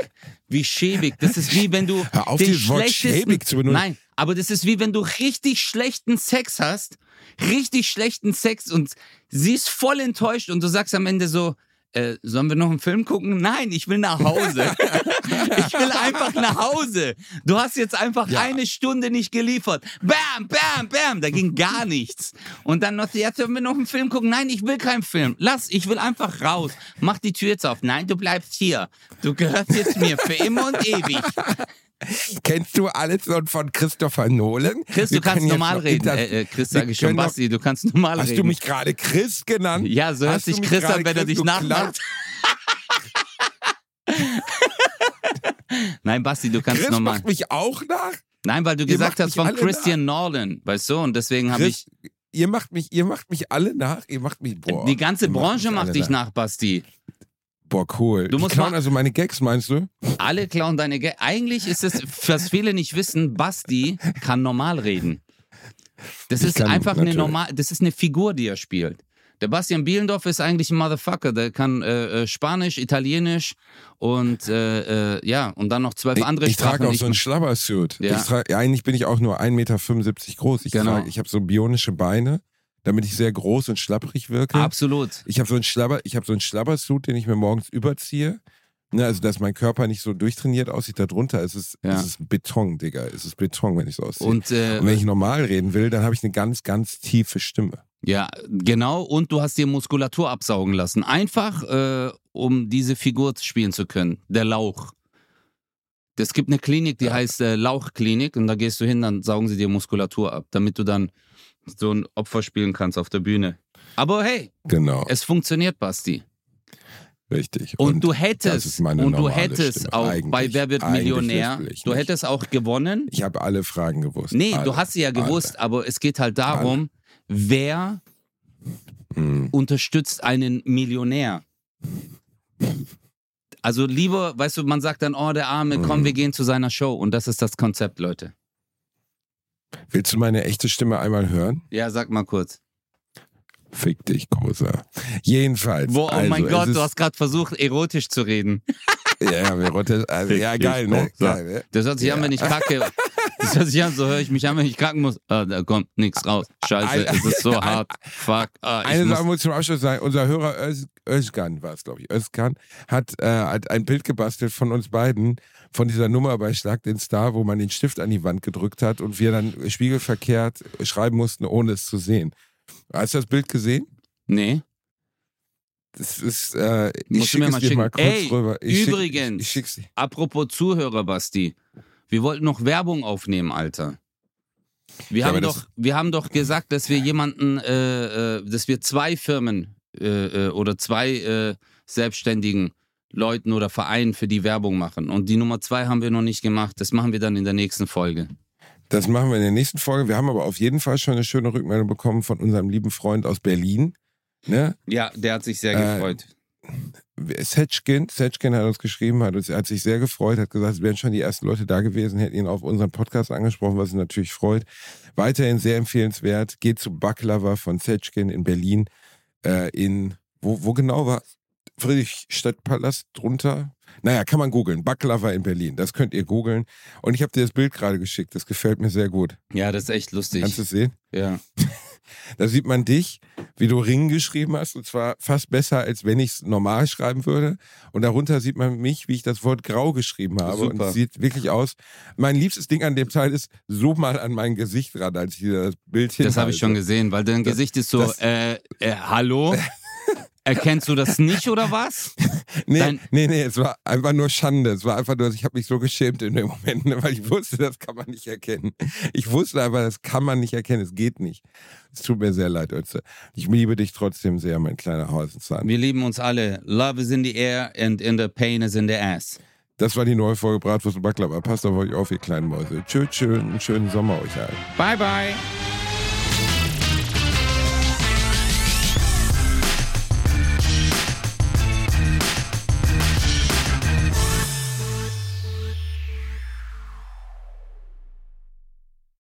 Wie schäbig. Das ist wie wenn du. Hör auf, den dieses Wort schäbig zu benutzen. Nein, aber das ist wie wenn du richtig schlechten Sex hast. Richtig schlechten Sex und sie ist voll enttäuscht und du sagst am Ende so. Äh, sollen wir noch einen Film gucken? Nein, ich will nach Hause. ich will einfach nach Hause. Du hast jetzt einfach Ja. eine Stunde nicht geliefert. Bam, bam, bam. Da ging gar nichts. Und dann noch, jetzt sollen wir noch einen Film gucken? Nein, ich will keinen Film. Lass, ich will einfach raus. Mach die Tür jetzt auf. Nein, du bleibst hier. Du gehörst jetzt mir für immer und ewig. Kennst du alles von Christopher Nolan? Chris, du kannst normal reden. Äh, äh, Chris, sage ich schon. Basti, du kannst normal Hast reden. du mich gerade Chris genannt? ja, so hört Hast sich Chris an, wenn er Chris, dich du nachmacht. Nein, Basti, du kannst Chris normal. macht mich auch nach? Nein, weil du Ihr gesagt macht hast von Christian Nolan, weißt du? Und deswegen habe ich. Ihr macht mich, ihr macht mich alle nach. Ihr macht mich, boah. die ganze Branche macht alle dich nach, Basti. Boah, cool. Du Die musst klauen also meine Gags, meinst du? Alle klauen deine Ge Eigentlich ist es, was viele nicht wissen, Basti kann normal reden. Das Ich ist einfach eine natürlich. normal, das ist eine Figur, die er spielt. Der Bastian Bielendorf ist eigentlich ein Motherfucker. Der kann äh, äh, Spanisch, Italienisch und äh, äh, ja, und dann noch zwölf Ich, andere ich Sprachen. trage auch Ich- so einen Schlabbersuit. Ja. Ich trage, eigentlich bin ich auch nur 1,75 Meter groß. Ich, Genau. trage, ich habe so bionische Beine, damit ich sehr groß und schlapprig wirke. Absolut. Ich habe so einen Schlabber, ich habe so einen Schlabbersuit, den ich mir morgens überziehe, Ne, also, dass mein Körper nicht so durchtrainiert aussieht, darunter ist es, Ja. ist es Beton, Digga. Es ist Beton, wenn ich so aussehe. Und, äh, Und wenn ich normal reden will, dann habe ich eine ganz, ganz tiefe Stimme. Ja, genau. Und du hast dir Muskulatur absaugen lassen. Einfach, äh, um diese Figur spielen zu können. Der Lauch. Es gibt eine Klinik, die heißt äh, Lauchklinik. Und da gehst du hin, dann saugen sie dir Muskulatur ab, damit du dann so ein Opfer spielen kannst auf der Bühne. Aber hey, Genau, es funktioniert, Basti. richtig. Und, du das ist hättest, und du hättest Stimme. auch Eigentlich- bei Wer wird Millionär, du hättest auch gewonnen. Ich habe alle Fragen gewusst. Nee, alle, du hast sie ja gewusst, aber es geht halt darum, wer Alle. Hm. unterstützt einen Millionär. Also lieber, weißt du, man sagt dann, oh, der Arme, komm, Mhm. wir gehen zu seiner Show. Und das ist das Konzept, Leute. Willst du meine echte Stimme einmal hören? Ja, sag mal kurz. Fick dich, Großer. Jedenfalls. Boah, oh also, mein Gott, du hast gerade versucht, erotisch zu reden. Ja, ja, rotte, also, ja geil, ne? Geil, ne? Das hört sich an, Ja. wenn ich kacke. Das hört sich an, so höre ich mich an, wenn ich kacken muss. Ah, da kommt nichts raus. Scheiße, es ist so hart. Fuck. Ah, Eine muss, Sache muss ich zum Abschluss sagen. Unser Hörer Öz, Özkan war es, glaube ich. Özkan hat, äh, hat ein Bild gebastelt von uns beiden, von dieser Nummer bei Schlag den Star, wo man den Stift an die Wand gedrückt hat und wir dann spiegelverkehrt schreiben mussten, ohne es zu sehen. Hast du das Bild gesehen? nee. Das ist, äh, ich schicke es mal dir mal kurz Ey, rüber. Ich schick- übrigens. ich, ich. Apropos Zuhörer, Basti. Wir wollten noch Werbung aufnehmen, Alter. Wir, Ja, haben, doch, wir haben doch gesagt, dass wir jemanden, äh, äh, dass wir zwei Firmen äh, äh, oder zwei äh, selbstständigen Leuten oder Vereinen für die Werbung machen. Und die Nummer zwei haben wir noch nicht gemacht. Das machen wir dann in der nächsten Folge. Das machen wir in der nächsten Folge. Wir haben aber auf jeden Fall schon eine schöne Rückmeldung bekommen von unserem lieben Freund aus Berlin. Ne? Ja, der hat sich sehr Äh, gefreut. Setchkin, Setchkin hat uns geschrieben, hat, uns, hat sich sehr gefreut, hat gesagt, es wären schon die ersten Leute da gewesen, hätten ihn auf unseren Podcast angesprochen, was ihn natürlich freut. Weiterhin sehr empfehlenswert. Geht zu Baklava von Setchkin in Berlin. Äh, in, wo, wo genau war Friedrichstadtpalast drunter? Naja, kann man googeln. Baklava in Berlin. Das könnt ihr googeln. Und ich habe dir das Bild gerade geschickt. Das gefällt mir sehr gut. Ja, das ist echt lustig. Kannst du es sehen? Ja. Da sieht man dich, wie du Ring geschrieben hast, und zwar fast besser, als wenn ich es normal schreiben würde. Und darunter sieht man mich, wie ich das Wort grau geschrieben habe. Und Super. es sieht wirklich aus. Mein liebstes Ding an dem Teil ist, so mal an mein Gesicht ran, als ich dir das Bild Das habe ich schon gesehen, weil dein Das- Gesicht ist so, das- äh, äh, hallo? Erkennst du das nicht oder was? Nee, Dein- nee, nee, es war einfach nur Schande. Es war einfach nur, ich habe mich so geschämt in dem Moment, ne, weil ich wusste, das kann man nicht erkennen. Ich wusste aber, das kann man nicht erkennen, es geht nicht. Es tut mir sehr leid, Ötze. Ich liebe dich trotzdem sehr, mein kleiner Hausenzahn. Wir lieben uns alle. Love is in the air and in the pain is in the ass. Das war die neue Folge Bratwurst und Baklava. Passt auf euch auf, ihr kleinen Mäuse. Tschö, tschö, einen schönen Sommer euch allen. Bye bye.